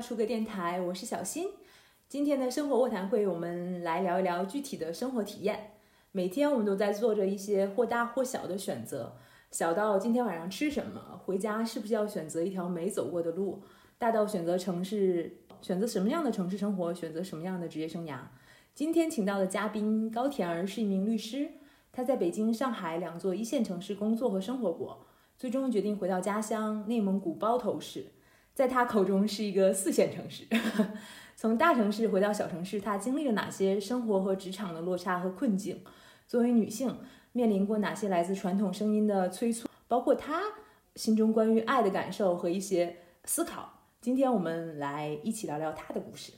出个电台，我是小新。今天的生活卧谈会，我们来聊一聊具体的生活体验。每天我们都在做着一些或大或小的选择，小到今天晚上吃什么，回家是不是要选择一条没走过的路；大到选择城市，选择什么样的城市生活，选择什么样的职业生涯。今天请到的嘉宾高田儿是一名律师，他在北京、上海两座一线城市工作和生活过，最终决定回到家乡内蒙古包头市。在他口中是一个四线城市，从大城市回到小城市，他经历了哪些生活和职场的落差和困境？作为女性，面临过哪些来自传统声音的催促？包括他心中关于爱的感受和一些思考。今天我们来一起聊聊他的故事。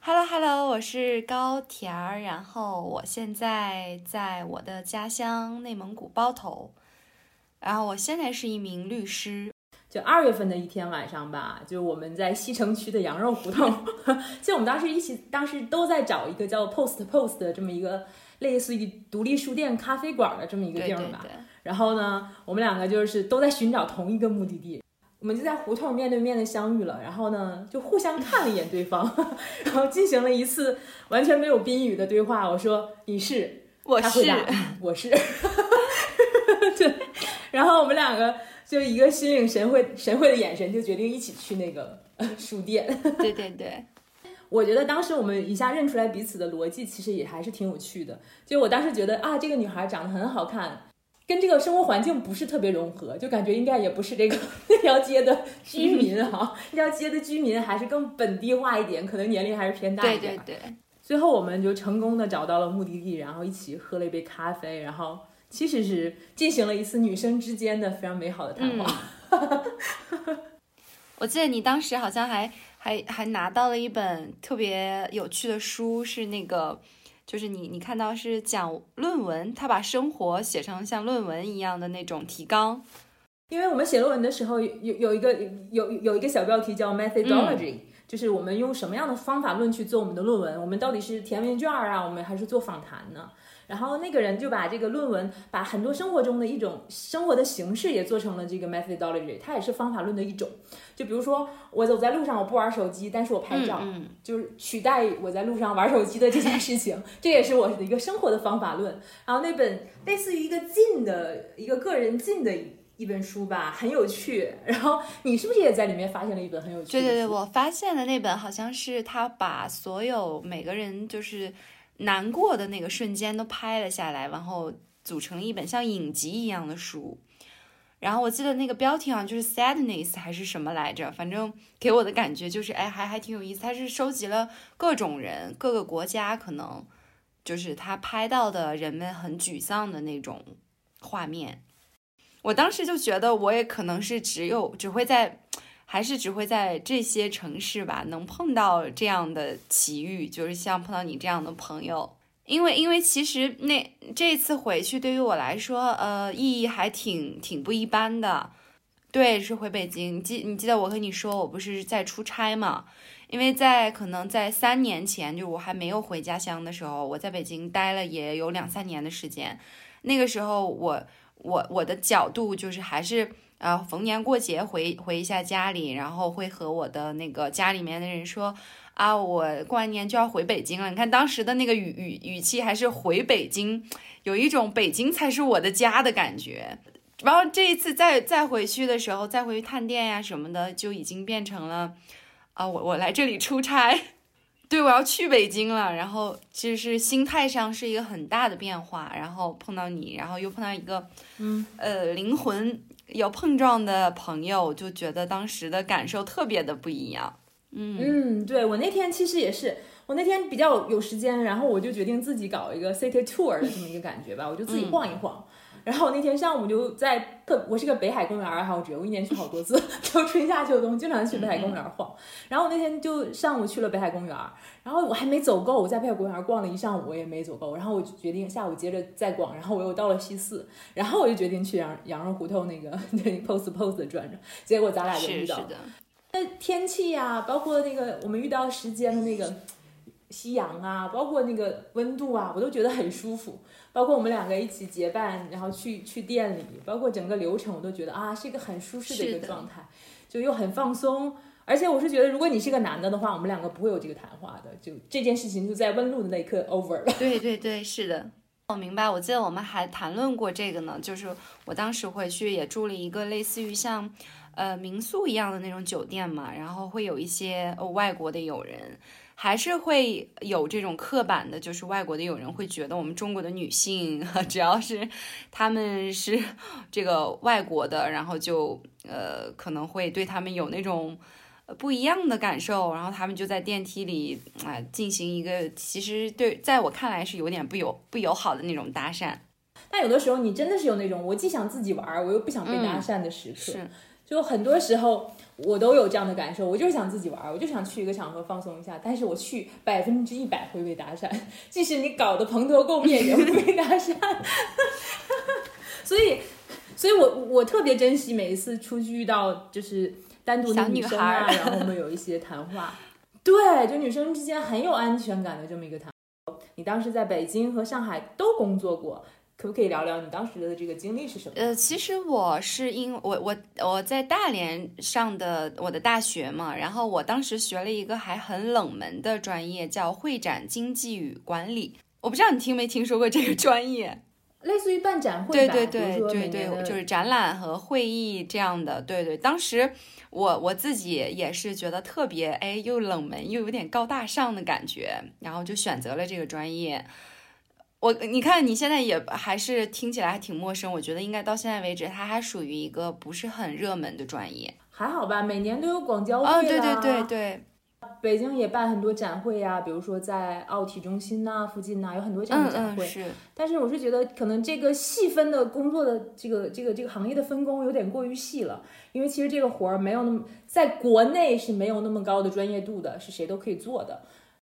Hello Hello，我是高田儿，然后我现在在我的家乡内蒙古包头，然后我现在是一名律师。就二月份的一天晚上吧，就我们在西城区的羊肉胡同，就我们当时一起，当时都在找一个叫 Post Post 的这么一个类似于独立书店、咖啡馆的这么一个地儿吧。然后呢，我们两个就是都在寻找同一个目的地，我们就在胡同面对面的相遇了。然后呢，就互相看了一眼对方，然后进行了一次完全没有宾语的对话。我说你是，我是，我是，对。然后我们两个。就一个心领神会、神会的眼神，就决定一起去那个 书店。对对对，我觉得当时我们一下认出来彼此的逻辑，其实也还是挺有趣的。就我当时觉得啊，这个女孩长得很好看，跟这个生活环境不是特别融合，就感觉应该也不是这个那条街的居民哈。那条街的居民还是更本地化一点，可能年龄还是偏大一点。对对对。最后我们就成功的找到了目的地，然后一起喝了一杯咖啡，然后。其实是进行了一次女生之间的非常美好的谈话。我记得你当时好像还还还拿到了一本特别有趣的书，是那个，就是你你看到是讲论文，他把生活写成像论文一样的那种提纲。因为我们写论文的时候有有一个有有一个小标题叫 methodology，就是我们用什么样的方法论去做我们的论文，我们到底是填问卷啊，我们还是做访谈呢？然后那个人就把这个论文，把很多生活中的一种生活的形式也做成了这个 methodology，它也是方法论的一种。就比如说，我走在路上，我不玩手机，但是我拍照，就是取代我在路上玩手机的这件事情，这也是我的一个生活的方法论。然后那本类似于一个进的一个个人进的一本书吧，很有趣。然后你是不是也在里面发现了一本很有趣？对对对，我发现的那本好像是他把所有每个人就是。难过的那个瞬间都拍了下来，然后组成一本像影集一样的书。然后我记得那个标题好像就是 “sadness” 还是什么来着，反正给我的感觉就是，哎，还还挺有意思。他是收集了各种人、各个国家，可能就是他拍到的人们很沮丧的那种画面。我当时就觉得，我也可能是只有只会在。还是只会在这些城市吧，能碰到这样的奇遇，就是像碰到你这样的朋友。因为，因为其实那这次回去对于我来说，呃，意义还挺挺不一般的。对，是回北京。记你记得我和你说，我不是在出差嘛？因为在可能在三年前，就我还没有回家乡的时候，我在北京待了也有两三年的时间。那个时候，我我我的角度就是还是。呃，逢年过节回回一下家里，然后会和我的那个家里面的人说，啊，我过完年就要回北京了。你看当时的那个语语语气，还是回北京，有一种北京才是我的家的感觉。然后这一次再再回去的时候，再回去探店呀什么的，就已经变成了，啊，我我来这里出差，对我要去北京了。然后其实是心态上是一个很大的变化。然后碰到你，然后又碰到一个，嗯，呃，灵魂。有碰撞的朋友就觉得当时的感受特别的不一样。嗯嗯，对我那天其实也是，我那天比较有时间，然后我就决定自己搞一个 city tour 的这么一个感觉吧，我就自己晃一晃。然后那天上午就在特，我是个北海公园爱好者，我一年去好多次，就春夏秋冬经常去北海公园晃。然后我那天就上午去了北海公园，然后我还没走够，我在北海公园逛了一上午，我也没走够。然后我就决定下午接着再逛，然后我又到了西四，然后我就决定去羊羊肉胡同那个 那 pose pose 转转。结果咱俩就遇到了。那天气呀，包括那个我们遇到时间的那个夕阳啊，包括那个温度啊，我都觉得很舒服。包括我们两个一起结伴，然后去去店里，包括整个流程，我都觉得啊，是一个很舒适的一个状态，就又很放松。而且我是觉得，如果你是个男的的话，我们两个不会有这个谈话的，就这件事情就在问路的那一刻 over 了。对对对，是的，我明白。我记得我们还谈论过这个呢，就是我当时回去也住了一个类似于像呃民宿一样的那种酒店嘛，然后会有一些外国的友人。还是会有这种刻板的，就是外国的友人会觉得我们中国的女性，只要是他们是这个外国的，然后就呃可能会对他们有那种不一样的感受，然后他们就在电梯里啊进行一个其实对在我看来是有点不友不友好的那种搭讪。但有的时候你真的是有那种我既想自己玩，我又不想被搭讪的时刻，是就很多时候。我都有这样的感受，我就是想自己玩，我就想去一个场合放松一下。但是我去百分之一百会被搭讪，即使你搞得蓬头垢面也会被搭讪。所以，所以我我特别珍惜每一次出去遇到就是单独的女生啊，然后我们有一些谈话。对，就女生之间很有安全感的这么一个谈。你当时在北京和上海都工作过。可不可以聊聊你当时的这个经历是什么？呃，其实我是因我我我在大连上的我的大学嘛，然后我当时学了一个还很冷门的专业，叫会展经济与管理。我不知道你听没听说过这个专业，类似于办展会，对对对对对，就是展览和会议这样的。对对，当时我我自己也是觉得特别哎，又冷门又有点高大上的感觉，然后就选择了这个专业。我你看你现在也还是听起来还挺陌生，我觉得应该到现在为止，它还属于一个不是很热门的专业。还好吧，每年都有广交会啊，对对对对。北京也办很多展会呀，比如说在奥体中心呐附近呐，有很多这样的展会。是。但是我是觉得可能这个细分的工作的这个这个这个行业的分工有点过于细了，因为其实这个活儿没有那么在国内是没有那么高的专业度的，是谁都可以做的。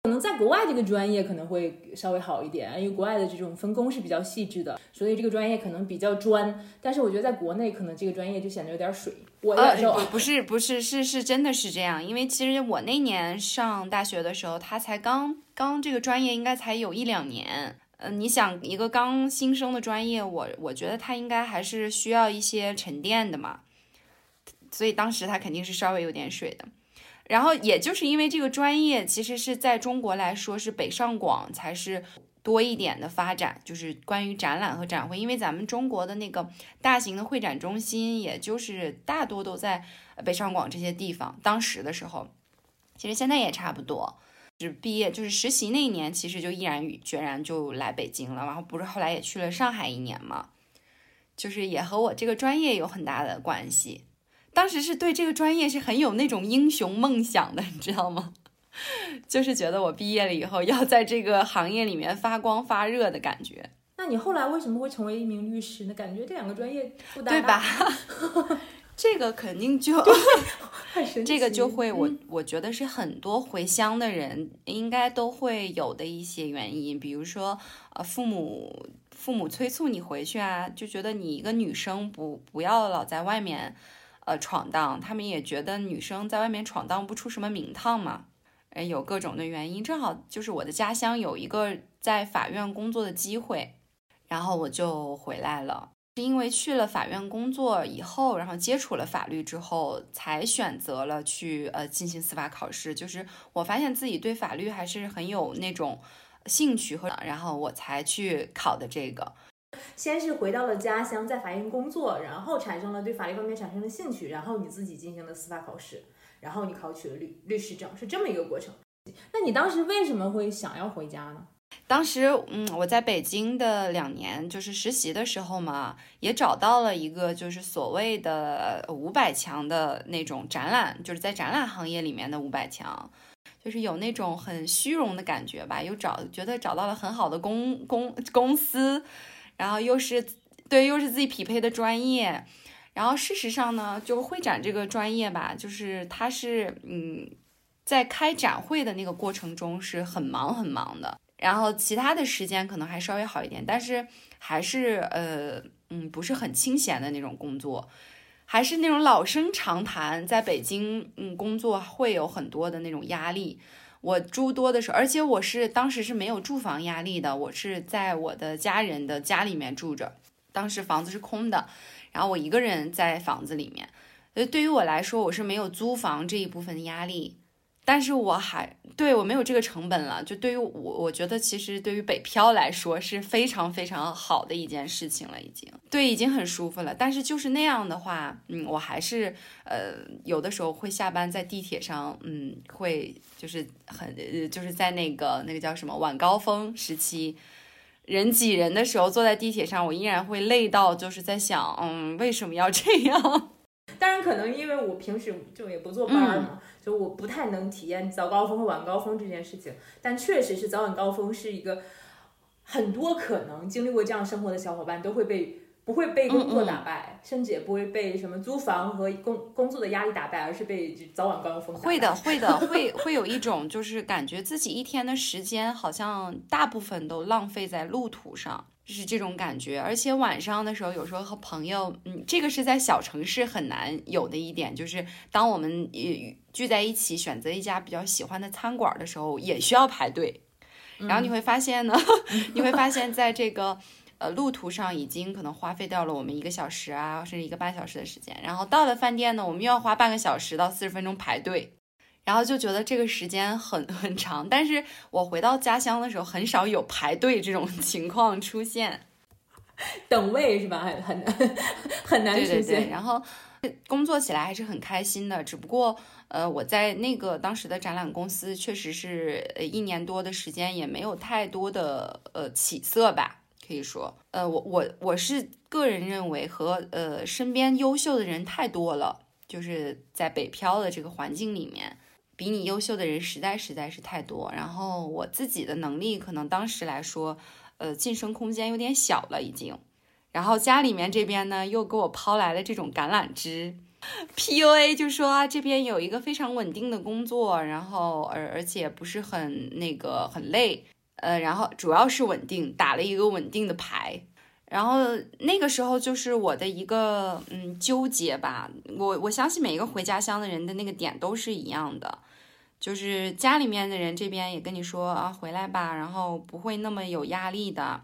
可能在国外这个专业可能会稍微好一点，因为国外的这种分工是比较细致的，所以这个专业可能比较专。但是我觉得在国内可能这个专业就显得有点水。我感受不是不是是是真的是这样，因为其实我那年上大学的时候，他才刚刚这个专业应该才有一两年。嗯，你想一个刚新生的专业，我我觉得他应该还是需要一些沉淀的嘛，所以当时他肯定是稍微有点水的。然后也就是因为这个专业，其实是在中国来说是北上广才是多一点的发展，就是关于展览和展会。因为咱们中国的那个大型的会展中心，也就是大多都在北上广这些地方。当时的时候，其实现在也差不多。是毕业就是实习那一年，其实就毅然决然就来北京了。然后不是后来也去了上海一年嘛，就是也和我这个专业有很大的关系。当时是对这个专业是很有那种英雄梦想的，你知道吗？就是觉得我毕业了以后要在这个行业里面发光发热的感觉。那你后来为什么会成为一名律师呢？感觉这两个专业不搭，对吧？这个肯定就 这个就会我我觉得是很多回乡的人应该都会有的一些原因，比如说呃父母父母催促你回去啊，就觉得你一个女生不不要老在外面。呃，闯荡，他们也觉得女生在外面闯荡不出什么名堂嘛，呃，有各种的原因。正好就是我的家乡有一个在法院工作的机会，然后我就回来了。是因为去了法院工作以后，然后接触了法律之后，才选择了去呃进行司法考试。就是我发现自己对法律还是很有那种兴趣和，然后我才去考的这个。先是回到了家乡，在法院工作，然后产生了对法律方面产生了兴趣，然后你自己进行了司法考试，然后你考取了律律师证，是这么一个过程。那你当时为什么会想要回家呢？当时，嗯，我在北京的两年就是实习的时候嘛，也找到了一个就是所谓的五百强的那种展览，就是在展览行业里面的五百强，就是有那种很虚荣的感觉吧，又找觉得找到了很好的公公公司。然后又是对，又是自己匹配的专业，然后事实上呢，就会展这个专业吧，就是它是嗯，在开展会的那个过程中是很忙很忙的，然后其他的时间可能还稍微好一点，但是还是呃嗯不是很清闲的那种工作，还是那种老生常谈，在北京嗯工作会有很多的那种压力。我诸多的时候，而且我是当时是没有住房压力的，我是在我的家人的家里面住着，当时房子是空的，然后我一个人在房子里面，呃，对于我来说，我是没有租房这一部分的压力。但是我还对我没有这个成本了，就对于我，我觉得其实对于北漂来说是非常非常好的一件事情了，已经对，已经很舒服了。但是就是那样的话，嗯，我还是呃有的时候会下班在地铁上，嗯，会就是很呃就是在那个那个叫什么晚高峰时期，人挤人的时候坐在地铁上，我依然会累到就是在想，嗯，为什么要这样？当然，可能因为我平时就也不坐班嘛，就我不太能体验早高峰和晚高峰这件事情。但确实是早晚高峰是一个很多可能经历过这样生活的小伙伴都会被不会被工作打败，甚至也不会被什么租房和工工作的压力打败，而是被早晚高峰。会的，会的，会会有一种就是感觉自己一天的时间好像大部分都浪费在路途上。就是这种感觉，而且晚上的时候，有时候和朋友，嗯，这个是在小城市很难有的一点，就是当我们聚在一起选择一家比较喜欢的餐馆的时候，也需要排队。然后你会发现呢，你会发现在这个呃路途上已经可能花费掉了我们一个小时啊，甚至一个半小时的时间。然后到了饭店呢，我们又要花半个小时到四十分钟排队。然后就觉得这个时间很 很长，但是我回到家乡的时候，很少有排队这种 情况出现，等位是吧？很 很很难实现。然后工作起来还是很开心的，只不过呃，我在那个当时的展览公司，确实是呃一年多的时间，也没有太多的呃起色吧，可以说，呃，我我我是个人认为和呃身边优秀的人太多了，就是在北漂的这个环境里面。比你优秀的人实在实在是太多，然后我自己的能力可能当时来说，呃，晋升空间有点小了已经。然后家里面这边呢又给我抛来了这种橄榄枝，PUA 就说啊这边有一个非常稳定的工作，然后而而且不是很那个很累，呃，然后主要是稳定，打了一个稳定的牌。然后那个时候就是我的一个嗯纠结吧，我我相信每一个回家乡的人的那个点都是一样的。就是家里面的人这边也跟你说啊，回来吧，然后不会那么有压力的，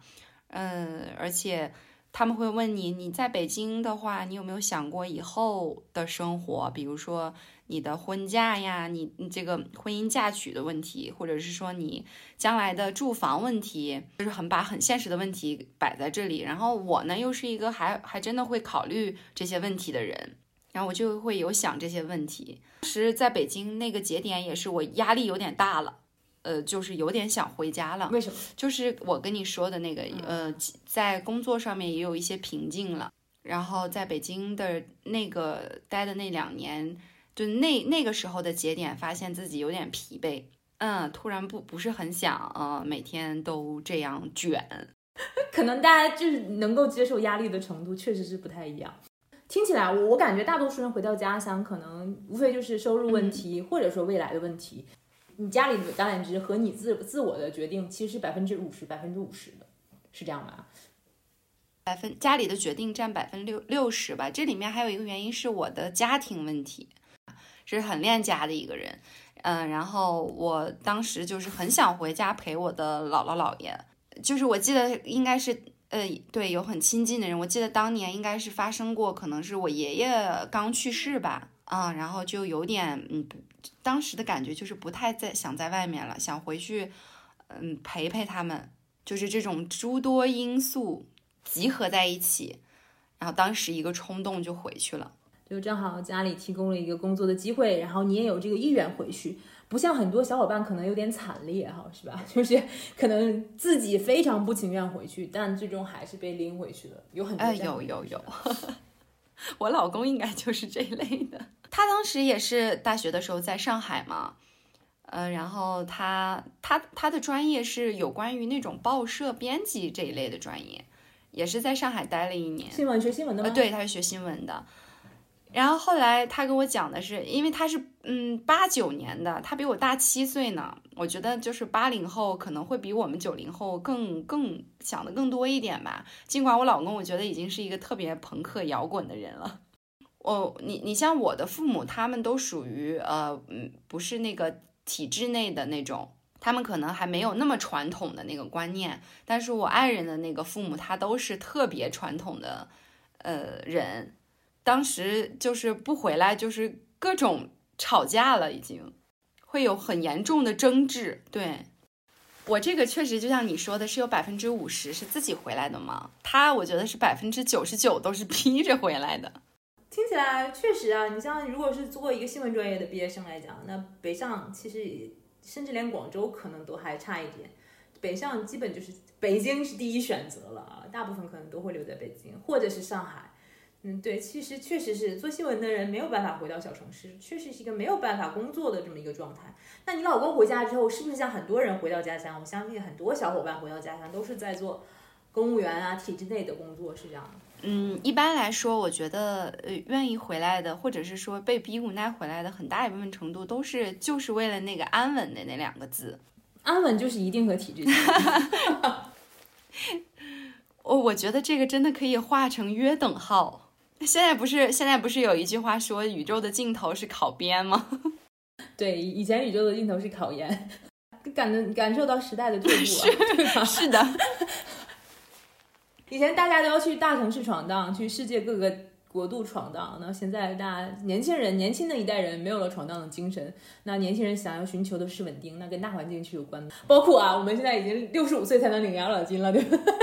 嗯，而且他们会问你，你在北京的话，你有没有想过以后的生活？比如说你的婚嫁呀，你你这个婚姻嫁娶的问题，或者是说你将来的住房问题，就是很把很现实的问题摆在这里。然后我呢，又是一个还还真的会考虑这些问题的人。然后我就会有想这些问题。当时在北京那个节点也是我压力有点大了，呃，就是有点想回家了。为什么？就是我跟你说的那个，呃，在工作上面也有一些瓶颈了。然后在北京的那个待的那两年，就那那个时候的节点，发现自己有点疲惫，嗯，突然不不是很想，呃，每天都这样卷。可能大家就是能够接受压力的程度确实是不太一样。听起来，我我感觉大多数人回到家乡，可能无非就是收入问题，或者说未来的问题。你家里的橄榄枝和你自自我的决定，其实是百分之五十，百分之五十的，是这样吧？百分家里的决定占百分六六十吧。这里面还有一个原因是我的家庭问题，是很恋家的一个人。嗯，然后我当时就是很想回家陪我的姥姥姥爷，就是我记得应该是。呃，对，有很亲近的人，我记得当年应该是发生过，可能是我爷爷刚去世吧，啊，然后就有点，嗯，当时的感觉就是不太在想在外面了，想回去，嗯，陪陪他们，就是这种诸多因素集合在一起，然后当时一个冲动就回去了，就正好家里提供了一个工作的机会，然后你也有这个意愿回去。不像很多小伙伴可能有点惨烈哈，是吧？就是可能自己非常不情愿回去，但最终还是被拎回去了。有很多有有有，我老公应该就是这一类的。他当时也是大学的时候在上海嘛，呃，然后他他他的专业是有关于那种报社编辑这一类的专业，也是在上海待了一年。新闻学新闻的吗？对，他是学新闻的。然后后来他跟我讲的是，因为他是嗯八九年的，他比我大七岁呢。我觉得就是八零后可能会比我们九零后更更想的更多一点吧。尽管我老公我觉得已经是一个特别朋克摇滚的人了。我你你像我的父母，他们都属于呃嗯不是那个体制内的那种，他们可能还没有那么传统的那个观念。但是我爱人的那个父母，他都是特别传统的呃人。当时就是不回来，就是各种吵架了，已经会有很严重的争执。对我这个确实就像你说的，是有百分之五十是自己回来的嘛？他我觉得是百分之九十九都是 逼着回来的。听起来确实啊，你像如果是做一个新闻专业的毕业生来讲，那北上其实甚至连广州可能都还差一点，北上基本就是北京是第一选择了啊，大部分可能都会留在北京或者是上海。嗯，对，其实确实是做新闻的人没有办法回到小城市，确实是一个没有办法工作的这么一个状态。那你老公回家之后，是不是像很多人回到家乡？我相信很多小伙伴回到家乡都是在做公务员啊、体制内的工作，是这样的。嗯，一般来说，我觉得呃，愿意回来的，或者是说被逼无奈回来的，很大一部分程度都是就是为了那个安稳的那两个字。安稳就是一定和体制。我我觉得这个真的可以画成约等号。现在不是现在不是有一句话说宇宙的尽头是考编吗？对，以前宇宙的尽头是考研，感感受到时代的退步了，对吧？是的，以前大家都要去大城市闯荡，去世界各个国度闯荡，那现在大家年轻人年轻的一代人没有了闯荡的精神，那年轻人想要寻求的是稳定，那跟大环境是有关的。包括啊，我们现在已经六十五岁才能领养老金了，对不对？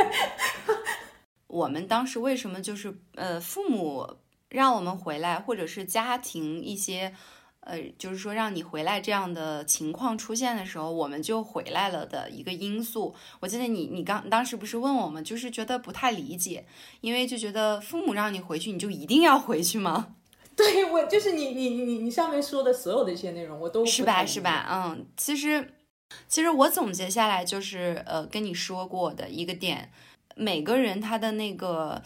我们当时为什么就是呃父母让我们回来，或者是家庭一些呃就是说让你回来这样的情况出现的时候，我们就回来了的一个因素。我记得你你刚当时不是问我们，就是觉得不太理解，因为就觉得父母让你回去，你就一定要回去吗？对我就是你你你你上面说的所有的一些内容，我都是吧是吧？嗯，其实其实我总结下来就是呃跟你说过的一个点。每个人他的那个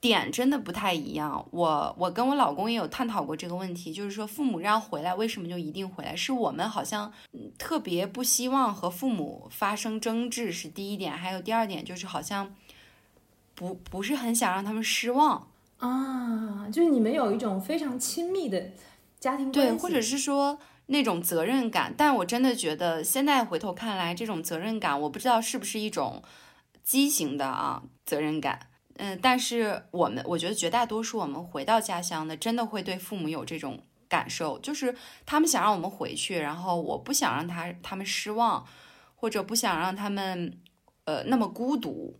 点真的不太一样。我我跟我老公也有探讨过这个问题，就是说父母让回来，为什么就一定回来？是我们好像特别不希望和父母发生争执，是第一点。还有第二点就是好像不不是很想让他们失望啊，就是你们有一种非常亲密的家庭关系，对，或者是说那种责任感。但我真的觉得现在回头看来，这种责任感，我不知道是不是一种。畸形的啊，责任感，嗯，但是我们，我觉得绝大多数我们回到家乡的，真的会对父母有这种感受，就是他们想让我们回去，然后我不想让他他们失望，或者不想让他们呃那么孤独，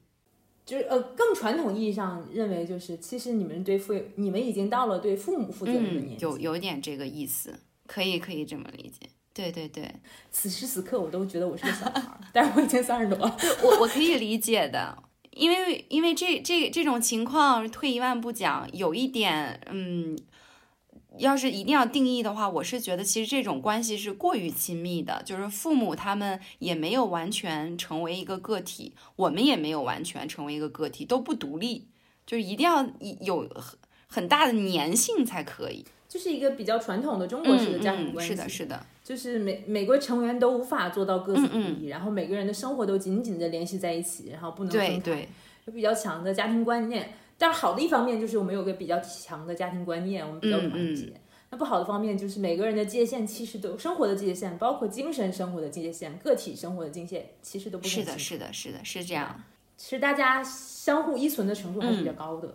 就是呃更传统意义上认为，就是其实你们对父，你们已经到了对父母负责任的年纪，有有点这个意思，可以可以这么理解。对对对，此时此刻我都觉得我是个小孩，但是我已经三十多了。我我可以理解的，因为因为这这这种情况，退一万步讲，有一点，嗯，要是一定要定义的话，我是觉得其实这种关系是过于亲密的，就是父母他们也没有完全成为一个个体，我们也没有完全成为一个个体，都不独立，就是一定要有很很大的粘性才可以。就是一个比较传统的中国式的家庭关系，是的，是的。就是每每个成员都无法做到各自独立，然后每个人的生活都紧紧的联系在一起，然后不能分开，有比较强的家庭观念。但好的一方面就是我们有个比较强的家庭观念，我们比较团结。那不好的方面就是每个人的界限其实都生活的界限，包括精神生活的界限、个体生活的界限，其实都不是的，是的，是的，是这样。其实大家相互依存的程度还是比较高的，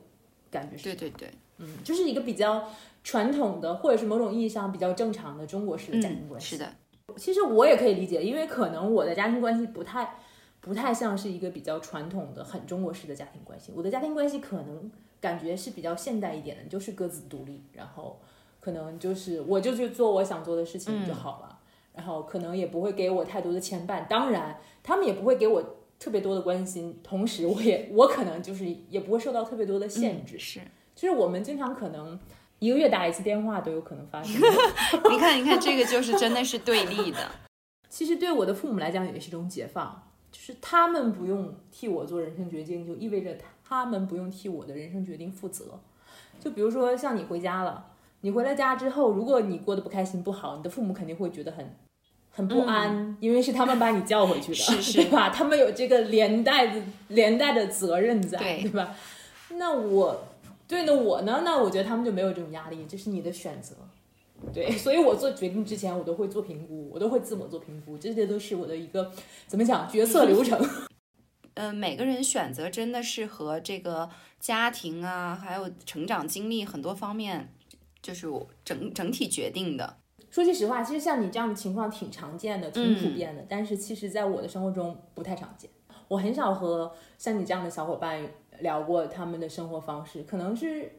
感觉是。对对对，嗯，就是一个比较。传统的，或者是某种意义上比较正常的中国式的家庭关系。是的，其实我也可以理解，因为可能我的家庭关系不太，不太像是一个比较传统的、很中国式的家庭关系。我的家庭关系可能感觉是比较现代一点的，就是各自独立，然后可能就是我就去做我想做的事情就好了，然后可能也不会给我太多的牵绊，当然他们也不会给我特别多的关心，同时我也我可能就是也不会受到特别多的限制。是，就是我们经常可能。一个月打一次电话都有可能发生。你看，你看，这个就是真的是对立的。其实对我的父母来讲也是一种解放，就是他们不用替我做人生决定，就意味着他们不用替我的人生决定负责。就比如说像你回家了，你回了家之后，如果你过得不开心不好，你的父母肯定会觉得很很不安，因为是他们把你叫回去的，对吧？他们有这个连带的连带的责任在，对吧？那我。对呢，我呢，那我觉得他们就没有这种压力，这是你的选择，对，所以我做决定之前，我都会做评估，我都会自我做评估，这些都是我的一个怎么讲决策流程。嗯、每个人选择真的是和这个家庭啊，还有成长经历很多方面，就是整整体决定的。说句实话，其实像你这样的情况挺常见的，挺普遍的，嗯但是其实在我的生活中不太常见。我很少和像你这样的小伙伴聊过他们的生活方式，可能是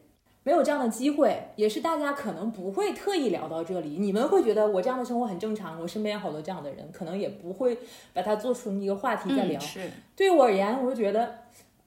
没有这样的机会，也是大家可能不会特意聊到这里。你们会觉得我这样的生活很正常，我身边有好多这样的人，可能也不会把它做出一个话题再聊。嗯，是，对我而言，我就觉得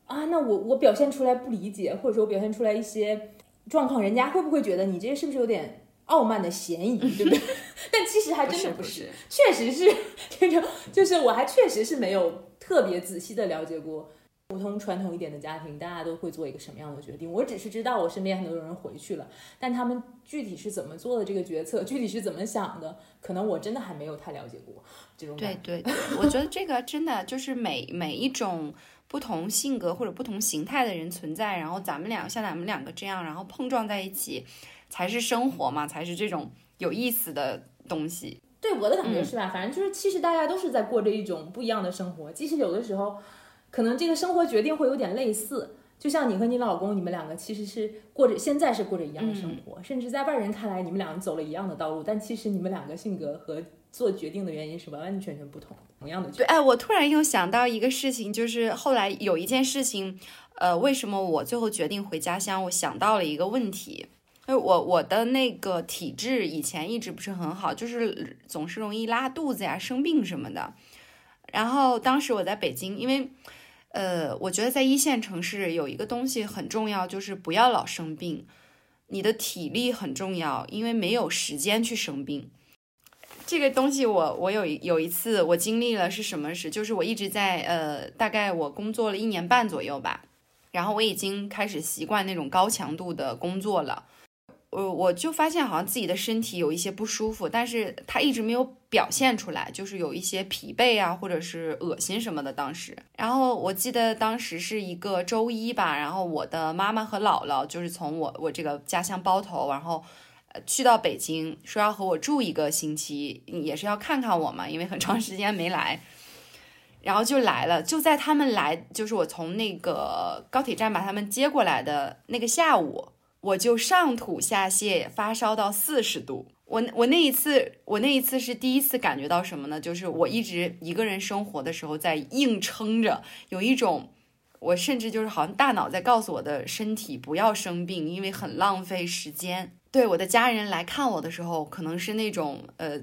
啊，那我我表现出来不理解，或者说表现出来一些状况，人家会不会觉得你这是不是有点傲慢的嫌疑，对不对？但其实还真的不是，确实是 这种，就是我还确实是没有特别仔细的了解过。普通传统一点的家庭，大家都会做一个什么样的决定？我只是知道我身边很多人回去了，但他们具体是怎么做的这个决策，具体是怎么想的，可能我真的还没有太了解过这种感觉。对对对，我觉得这个真的就是每每一种不同性格或者不同形态的人存在，然后咱们俩像咱们两个这样，然后碰撞在一起，才是生活嘛，才是这种有意思的东西。对我的感觉是吧？反正就是，其实大家都是在过着一种不一样的生活，即使有的时候，可能这个生活决定会有点类似。就像你和你老公，你们两个其实是过着现在是过着一样的生活，甚至在外人看来，你们两个走了一样的道路，但其实你们两个性格和做决定的原因是完完全全不同。同样的决对，哎，我突然又想到一个事情，就是后来有一件事情，呃，为什么我最后决定回家乡？我想到了一个问题，因为我我的那个体质以前一直不是很好，就是总是容易拉肚子呀、生病什么的。然后当时我在北京，因为呃，我觉得在一线城市有一个东西很重要，就是不要老生病。你的体力很重要，因为没有时间去生病。这个东西我我有有一次我经历了是什么事？就是我一直在呃，大概我工作了一年半左右吧，然后我已经开始习惯那种高强度的工作了。我我就发现好像自己的身体有一些不舒服，但是他一直没有表现出来，就是有一些疲惫啊，或者是恶心什么的。当时，然后我记得当时是一个周一吧，然后我的妈妈和姥姥就是从我我这个家乡包头，然后去到北京，说要和我住一个星期，也是要看看我嘛，因为很长时间没来。然后就来了，就在他们来，就是我从那个高铁站把他们接过来的那个下午，我就上吐下泻，发烧到四十度。我我那一次，我那一次是第一次感觉到什么呢？就是我一直一个人生活的时候在硬撑着，有一种我甚至就是好像大脑在告诉我的身体不要生病，因为很浪费时间。对我的家人来看我的时候，可能是那种呃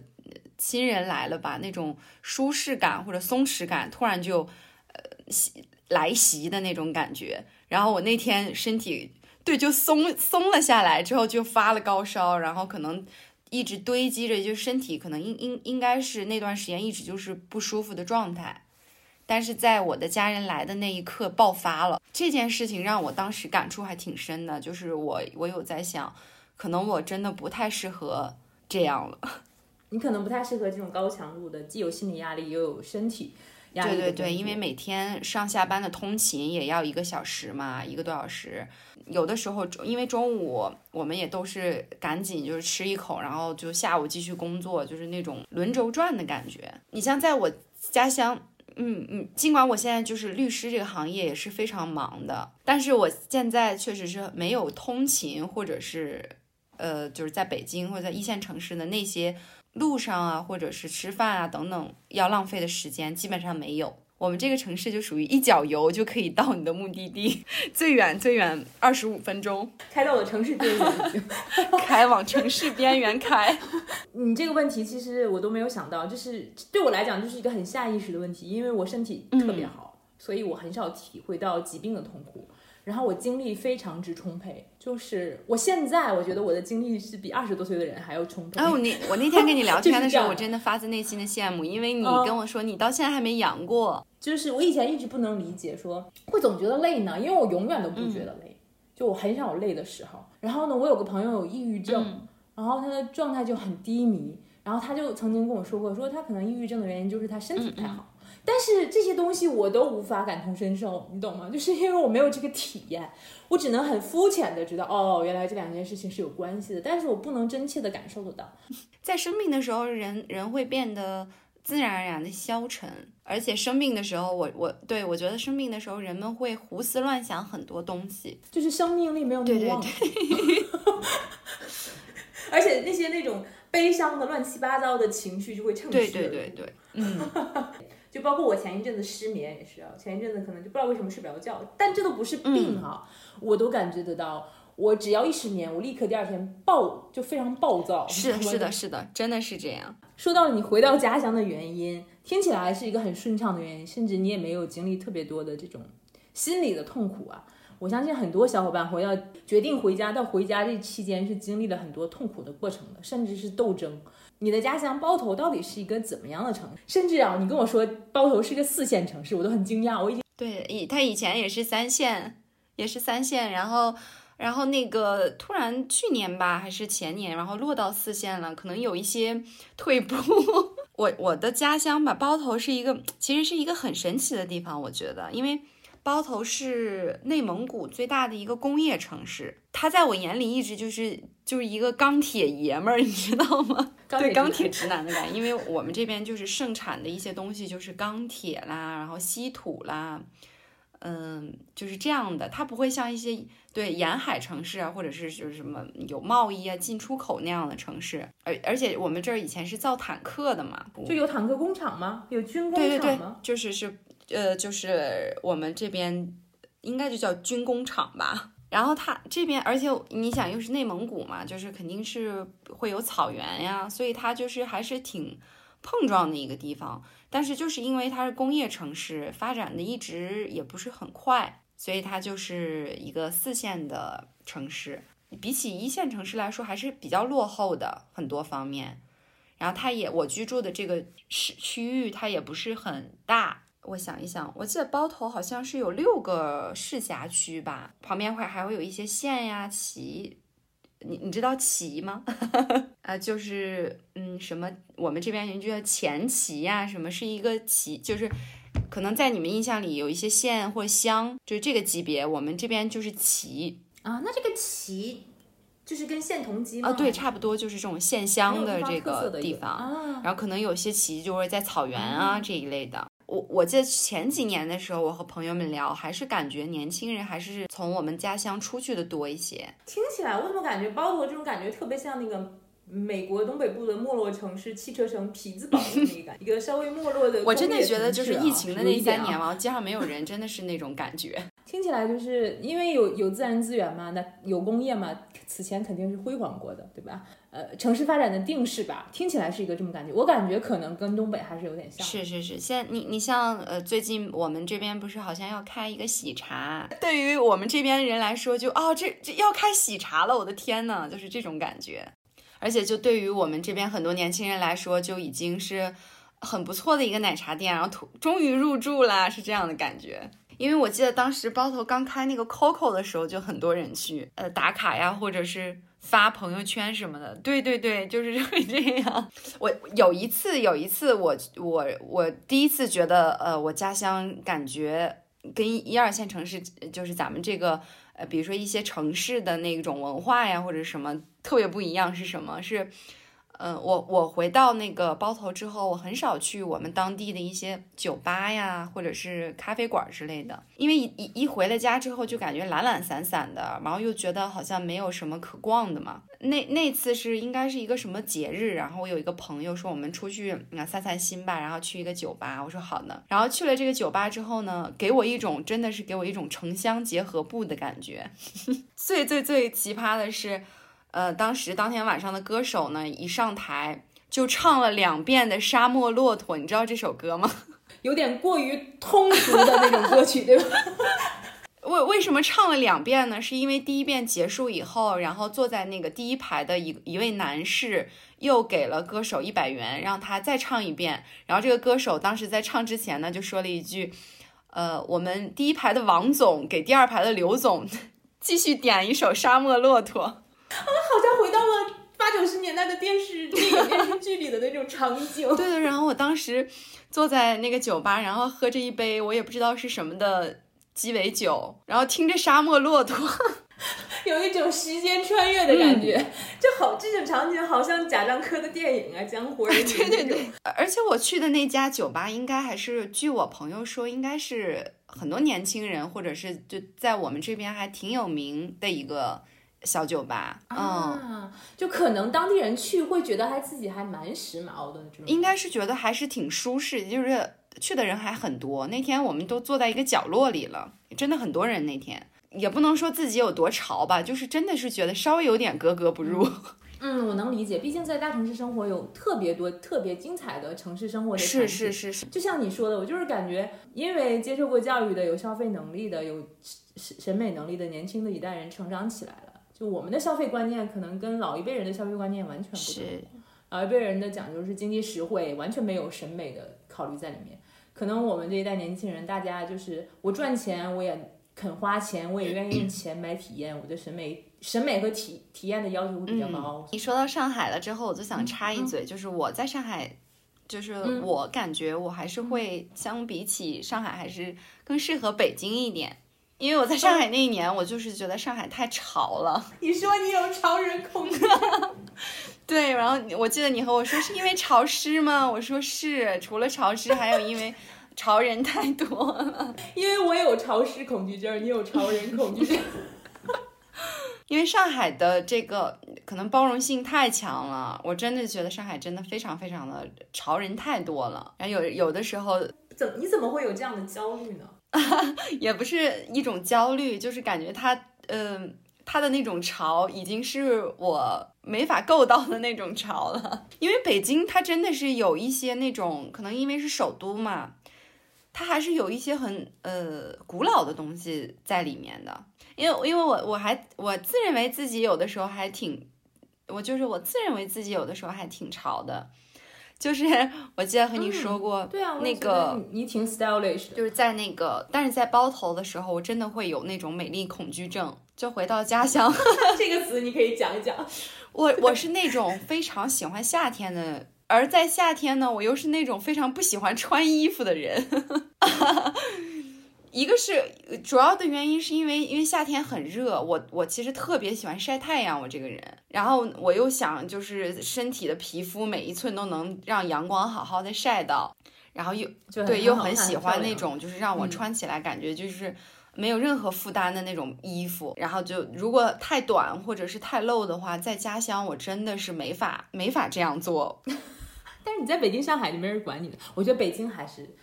亲人来了吧，那种舒适感或者松弛感突然就呃袭来袭的那种感觉。然后我那天身体对就松松了下来，之后就发了高烧，然后可能一直堆积着，就身体可能应应应该是那段时间一直就是不舒服的状态。但是在我的家人来的那一刻爆发了，这件事情让我当时感触还挺深的，就是我我有在想，可能我真的不太适合这样了。你可能不太适合这种高强度的，既有心理压力又有身体压力对对对，因为每天上下班的通勤也要一个小时嘛，一个多小时。有的时候，因为中午我们也都是赶紧就是吃一口，然后就下午继续工作，就是那种轮轴转的感觉。你像在我家乡，嗯嗯，尽管我现在就是律师这个行业也是非常忙的，但是我现在确实是没有通勤或者是呃，就是在北京或者在一线城市的那些路上啊，或者是吃饭啊等等要浪费的时间，基本上没有。我们这个城市就属于一脚油就可以到你的目的地，最远最远二十五分钟，开到了城市边缘。开往城市边缘开。你这个问题其实我都没有想到，就是对我来讲就是一个很下意识的问题，因为我身体特别好，所以我很少体会到疾病的痛苦。然后我精力非常之充沛，就是我现在我觉得我的精力是比二十多岁的人还要充沛。然后我那我那天跟你聊 天的时候，我真的发自内心的羡慕，因为你嗯跟我说你到现在还没阳过，就是我以前一直不能理解说，会总觉得累呢，因为我永远都不觉得累，就我很少有累的时候。然后呢，我有个朋友有抑郁症，然后他的状态就很低迷，然后他就曾经跟我说过，说他可能抑郁症的原因就是他身体不太好。但是这些东西我都无法感同身受，你懂吗？就是因为我没有这个体验，我只能很肤浅的知道，哦，原来这两件事情是有关系的，但是我不能真切的感受得到。在生病的时候，人人会变得自然而然的消沉。而且生病的时候，我我对我觉得生病的时候，人们会胡思乱想很多东西，就是生命力没有那么旺。而且那些那种悲伤的乱七八糟的情绪就会趁虚对对对对，嗯，就包括我前一阵子失眠也是啊，前一阵子可能就不知道为什么睡不着觉，但这都不是病哈，我都感觉得到，我只要一失眠，我立刻第二天暴就非常暴躁。是的，是的，是的，真的是这样。说到了你回到家乡的原因，听起来是一个很顺畅的原因，甚至你也没有经历特别多的这种心理的痛苦啊。我相信很多小伙伴回到决定回家到回家这期间是经历了很多痛苦的过程的，甚至是斗争。你的家乡包头到底是一个怎么样的城市？甚至啊，你跟我说包头是个四线城市，我都很惊讶。我已经对以他以前也是三线，也是三线，然后然后那个突然去年吧还是前年，然后落到四线了，可能有一些退步。我我的家乡吧，包头是一个其实是一个很神奇的地方，我觉得，因为。包头是内蒙古最大的一个工业城市，它在我眼里一直就是就是一个钢铁爷们儿，你知道吗？对钢铁直男的感觉，因为我们这边就是盛产的一些东西就是钢铁啦，然后稀土啦，嗯，就是这样的。它不会像一些对沿海城市啊，或者是就是什么有贸易啊、进出口那样的城市。而而且我们这儿以前是造坦克的嘛，就有坦克工厂吗？有军工厂吗？对对对，就是是。呃，就是我们这边应该就叫军工厂吧。然后它这边，而且你想又是内蒙古嘛，就是肯定是会有草原呀，所以它就是还是挺碰撞的一个地方。但是就是因为它是工业城市，发展的一直也不是很快，所以它就是一个四线的城市，比起一线城市来说还是比较落后的很多方面。然后它也我居住的这个市区域，它也不是很大。我想一想，我记得包头好像是有六个市辖区吧，旁边会还会有一些县呀、旗。你你知道旗吗？啊，就是嗯，什么我们这边人就叫前旗呀，什么是一个旗，就是可能在你们印象里有一些县或乡，就是这个级别，我们这边就是旗啊。那这个旗就是跟县同级吗啊？对，差不多就是这种县乡的这个地方。然后可能有些旗就会在草原啊这一类的。我我记得前几年的时候，我和朋友们聊，还是感觉年轻人还是从我们家乡出去的多一些。听起来，我怎么感觉包头这种感觉特别像那个美国东北部的没落城市汽车城匹兹堡的那个感，一个稍微没落的。我真的觉得就是疫情的那三年，然后街上没有人，真的是那种感觉。听起来就是因为有有自然资源嘛，那有工业嘛，此前肯定是辉煌过的，对吧？呃，城市发展的定势吧，听起来是一个这么感觉。我感觉可能跟东北还是有点像。是是是，现你你像呃，最近我们这边不是好像要开一个喜茶，对于我们这边的人来说，就哦，这这要开喜茶了，我的天呐，就是这种感觉。而且就对于我们这边很多年轻人来说，就已经是很不错的一个奶茶店，然后突终于入驻啦，是这样的感觉。因为我记得当时包头刚开那个 COCO 的时候，就很多人去呃打卡呀，或者是发朋友圈什么的。对对对，就是会这样。我有一次，有一次我我我第一次觉得，呃，我家乡感觉跟一二线城市，就是咱们这个呃，比如说一些城市的那种文化呀，或者什么特别不一样是什么？是。嗯，我我回到那个包头之后，我很少去我们当地的一些酒吧呀，或者是咖啡馆之类的，因为一一一回了家之后，就感觉懒懒散散的，然后又觉得好像没有什么可逛的嘛。那那次是应该是一个什么节日，然后我有一个朋友说我们出去啊散散心吧，然后去一个酒吧，我说好的。然后去了这个酒吧之后呢，给我一种真的是给我一种城乡结合部的感觉。最最最奇葩的是。呃，当时当天晚上的歌手呢，一上台就唱了两遍的《沙漠骆驼》，你知道这首歌吗？有点过于通俗的那种歌曲，对吧？为为什么唱了两遍呢？是因为第一遍结束以后，然后坐在那个第一排的一一位男士又给了歌手一百元，让他再唱一遍。然后这个歌手当时在唱之前呢，就说了一句：“呃，我们第一排的王总给第二排的刘总 继续点一首《沙漠骆驼》。”啊，好像回到了八九十年代的电视电影电视剧里的那种场景。对对，然后我当时坐在那个酒吧，然后喝着一杯我也不知道是什么的鸡尾酒，然后听着《沙漠骆驼》，有一种时间穿越的感觉，就好这种场景好像贾樟柯的电影啊，《江湖儿女 》对对对，而且我去的那家酒吧，应该还是据我朋友说，应该是很多年轻人，或者是就在我们这边还挺有名的一个小酒吧。嗯，啊，就可能当地人去会觉得还自己还蛮时髦的。应该是觉得还是挺舒适，就是去的人还很多。那天我们都坐在一个角落里了，真的很多人那天。也不能说自己有多潮吧，就是真的是觉得稍微有点格格不入。嗯，我能理解，毕竟在大城市生活有特别多特别精彩的城市生活的是是是是，就像你说的，我就是感觉，因为接受过教育的、有消费能力的、有审审美能力的年轻的一代人成长起来了，就我们的消费观念可能跟老一辈人的消费观念完全不同。是，老一辈人的讲究是经济实惠，完全没有审美的考虑在里面。可能我们这一代年轻人，大家就是我赚钱我也。肯花钱，我也愿意用 钱买体验。我的审美、审美和体体验的要求会比较高。你说到上海了之后，我就想插一嘴，就是我在上海，就是我感觉我还是会相比起上海，还是更适合北京一点。因为我在上海那一年，我就是觉得上海太潮了。你说你有潮人恐惧？对，然后我记得你和我说是因为潮湿吗？我说是，除了潮湿，还有因为。潮人太多了，因为我有潮湿恐惧症，你有潮人恐惧症。因为上海的这个可能包容性太强了，我真的觉得上海真的非常非常的潮人太多了。然后有有的时候，怎你怎么会有这样的焦虑呢？也不是一种焦虑，就是感觉他，嗯，他的那种潮已经是我没法够到的那种潮了。因为北京它真的是有一些那种，可能因为是首都嘛。它还是有一些很呃古老的东西在里面的，因为因为我我还我自认为自己有的时候还挺，我就是我自认为自己有的时候还挺潮的，就是 我记得和你说过，对啊，那个你挺 stylish，就是在那个，但是在包头的时候，我真的会有那种美丽恐惧症，就回到家乡，这个词你可以讲一讲，我我是那种非常喜欢夏天的。而在夏天呢，我又是那种非常不喜欢穿衣服的人。一个是主要的原因，是因为因为夏天很热，我我其实特别喜欢晒太阳，我这个人。然后我又想就是身体的皮肤每一寸都能让阳光好好的晒到，然后又对又很喜欢那种就是让我穿起来感觉就是没有任何负担的那种衣服。然后就如果太短或者是太露的话，在家乡我真的是没法没法这样做。但是你在北京、上海就没人管你的。我觉得北京还是，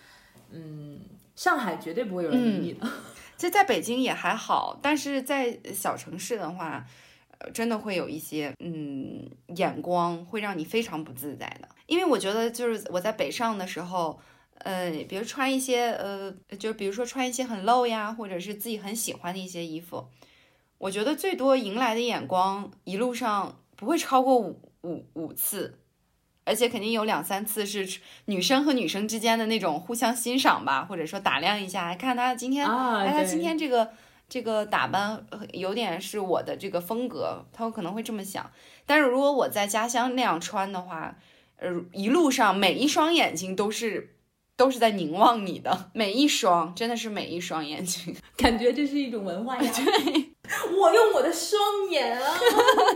嗯，上海绝对不会有人理你的。其实在北京也还好，但是在小城市的话，呃，真的会有一些嗯眼光会让你非常不自在的。因为我觉得就是我在北上的时候，呃，比如穿一些呃，就比如说穿一些很露呀，或者是自己很喜欢的一些衣服，我觉得最多迎来的眼光一路上不会超过五五五次。而且肯定有两三次是女生和女生之间的那种互相欣赏吧，或者说打量一下，看她今天，哎，她今天这个这个打扮有点是我的这个风格，她有可能会这么想。但是如果我在家乡那样穿的话，呃，一路上每一双眼睛都是都是在凝望你的，每一双真的是每一双眼睛，感觉这是一种文化呀。对，我用我的双眼啊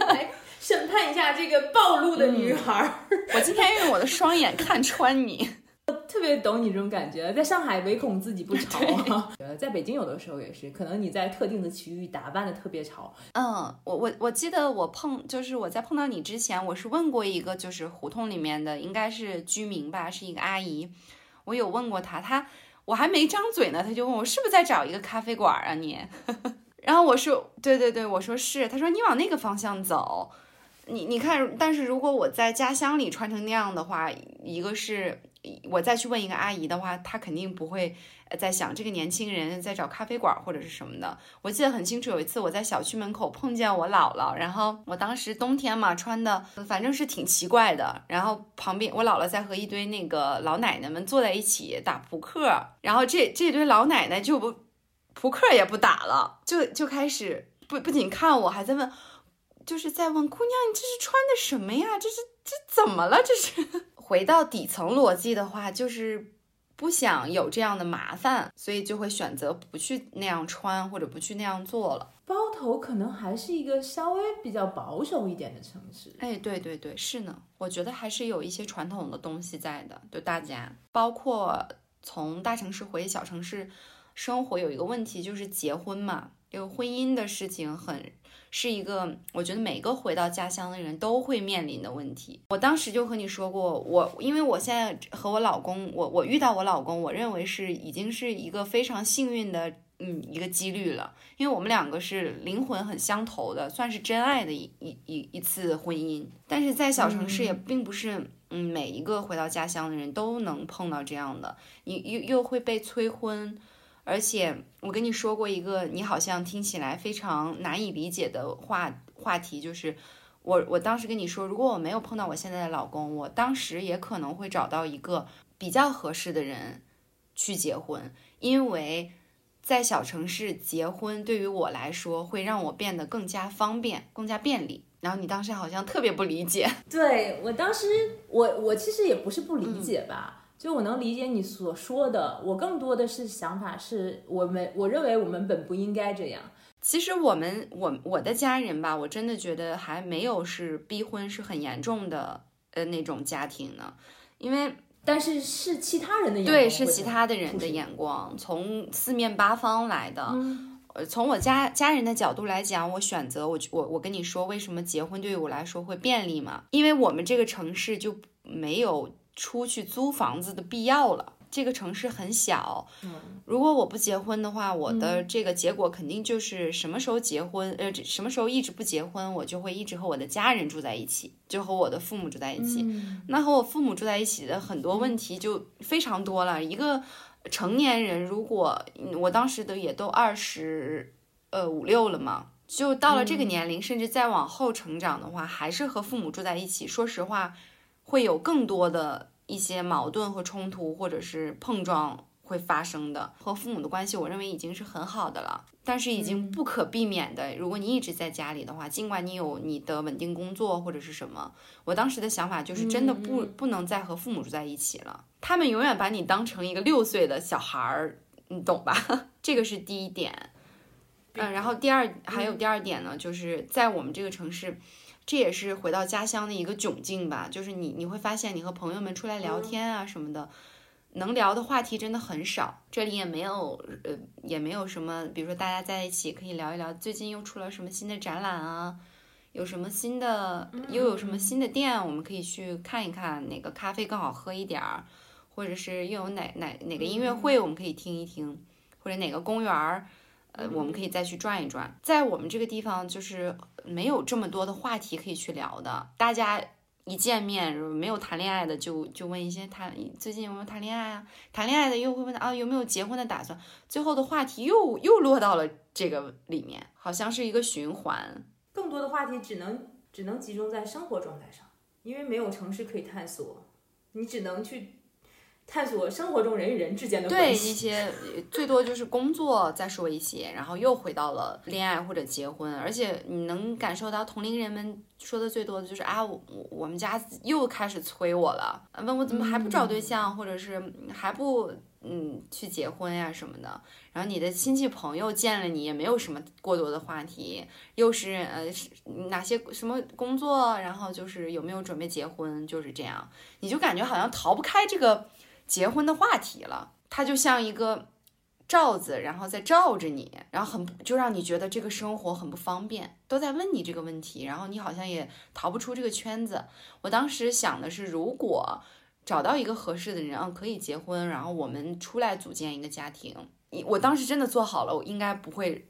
来。审判一下这个暴露的女孩。我今天用我的双眼看穿你，我特别懂你这种感觉。在上海唯恐自己不潮，呃，在北京有的时候也是，可能你在特定的区域打扮的特别潮。嗯，我我我记得我碰就是我在碰到你之前，我是问过一个就是胡同里面的应该是居民吧，是一个阿姨，我有问过她，她我还没张嘴呢，她就问我是不是在找一个咖啡馆啊你？然后我说对对对，我说是，她说你往那个方向走。你你看，但是如果我在家乡里穿成那样的话，一个是我再去问一个阿姨的话，她肯定不会在想这个年轻人在找咖啡馆或者是什么的。我记得很清楚，有一次我在小区门口碰见我姥姥，然后我当时冬天嘛，穿的反正是挺奇怪的。然后旁边我姥姥在和一堆那个老奶奶们坐在一起打扑克，然后这这堆老奶奶就不扑克也不打了，就就开始不不仅看我，还在问。就是在问姑娘，你这是穿的什么呀？这是这怎么了？这是 回到底层逻辑的话，就是不想有这样的麻烦，所以就会选择不去那样穿或者不去那样做了。包头可能还是一个稍微比较保守一点的城市。哎，对对对，是呢，我觉得还是有一些传统的东西在的。就大家，包括从大城市回小城市生活，有一个问题就是结婚嘛，这个婚姻的事情很。是一个，我觉得每个回到家乡的人都会面临的问题。我当时就和你说过，我因为我现在和我老公，我我遇到我老公，我认为是已经是一个非常幸运的，嗯，一个几率了。因为我们两个是灵魂很相投的，算是真爱的一一一一次婚姻。但是在小城市也并不是，嗯，每一个回到家乡的人都能碰到这样的，你又又会被催婚。而且我跟你说过一个你好像听起来非常难以理解的话话题，就是我我当时跟你说，如果我没有碰到我现在的老公，我当时也可能会找到一个比较合适的人去结婚，因为在小城市结婚对于我来说会让我变得更加方便、更加便利。然后你当时好像特别不理解，对我当时我我其实也不是不理解吧。就我能理解你所说的，我更多的是想法是我们，我认为我们本不应该这样。其实我们，我我的家人吧，我真的觉得还没有是逼婚是很严重的呃那种家庭呢，因为但是是其他人的眼光，对，是其他的人的眼光，从四面八方来的。呃，从我家家人的角度来讲，我选择我我我跟你说，为什么结婚对于我来说会便利嘛？因为我们这个城市就没有。出去租房子的必要了。这个城市很小，如果我不结婚的话，我的这个结果肯定就是什么时候结婚，呃，什么时候一直不结婚，我就会一直和我的家人住在一起，就和我的父母住在一起。那和我父母住在一起的很多问题就非常多了。一个成年人，如果我当时的也都二十呃五六了嘛，就到了这个年龄，甚至再往后成长的话，还是和父母住在一起。说实话。会有更多的一些矛盾和冲突，或者是碰撞会发生的。和父母的关系，我认为已经是很好的了，但是已经不可避免的。如果你一直在家里的话，尽管你有你的稳定工作或者是什么，我当时的想法就是真的不不能再和父母住在一起了。他们永远把你当成一个六岁的小孩儿，你懂吧？这个是第一点。嗯，然后第二还有第二点呢，就是在我们这个城市。这也是回到家乡的一个窘境吧，就是你你会发现，你和朋友们出来聊天啊什么的，能聊的话题真的很少。这里也没有呃，也没有什么，比如说大家在一起可以聊一聊最近又出了什么新的展览啊，有什么新的又有什么新的店，我们可以去看一看，哪个咖啡更好喝一点儿，或者是又有哪哪哪个音乐会我们可以听一听，或者哪个公园儿。呃，我们可以再去转一转，在我们这个地方就是没有这么多的话题可以去聊的。大家一见面，没有谈恋爱的就就问一些谈最近有没有谈恋爱啊？谈恋爱的又会问啊有没有结婚的打算？最后的话题又又落到了这个里面，好像是一个循环。更多的话题只能只能集中在生活状态上，因为没有城市可以探索，你只能去。探索生活中人与人之间的关系，对一些最多就是工作再说一些，然后又回到了恋爱或者结婚，而且你能感受到同龄人们说的最多的就是啊，我我们家又开始催我了，问我怎么还不找对象，或者是还不嗯去结婚呀什么的。然后你的亲戚朋友见了你也没有什么过多的话题，又是呃哪些什么工作，然后就是有没有准备结婚，就是这样，你就感觉好像逃不开这个。结婚的话题了，它就像一个罩子，然后再罩着你，然后很就让你觉得这个生活很不方便，都在问你这个问题，然后你好像也逃不出这个圈子。我当时想的是，如果找到一个合适的人，啊，可以结婚，然后我们出来组建一个家庭。我当时真的做好了，我应该不会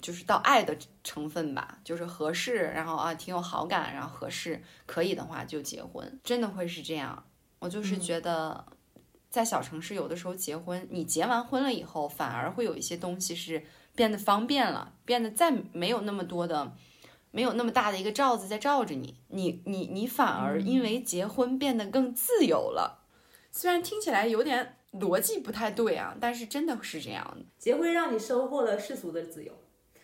就是到爱的成分吧，就是合适，然后啊挺有好感，然后合适可以的话就结婚，真的会是这样。我就是觉得。在小城市，有的时候结婚，你结完婚了以后，反而会有一些东西是变得方便了，变得再没有那么多的，没有那么大的一个罩子在罩着你，你你你反而因为结婚变得更自由了。虽然听起来有点逻辑不太对啊，但是真的是这样的。结婚让你收获了世俗的自由，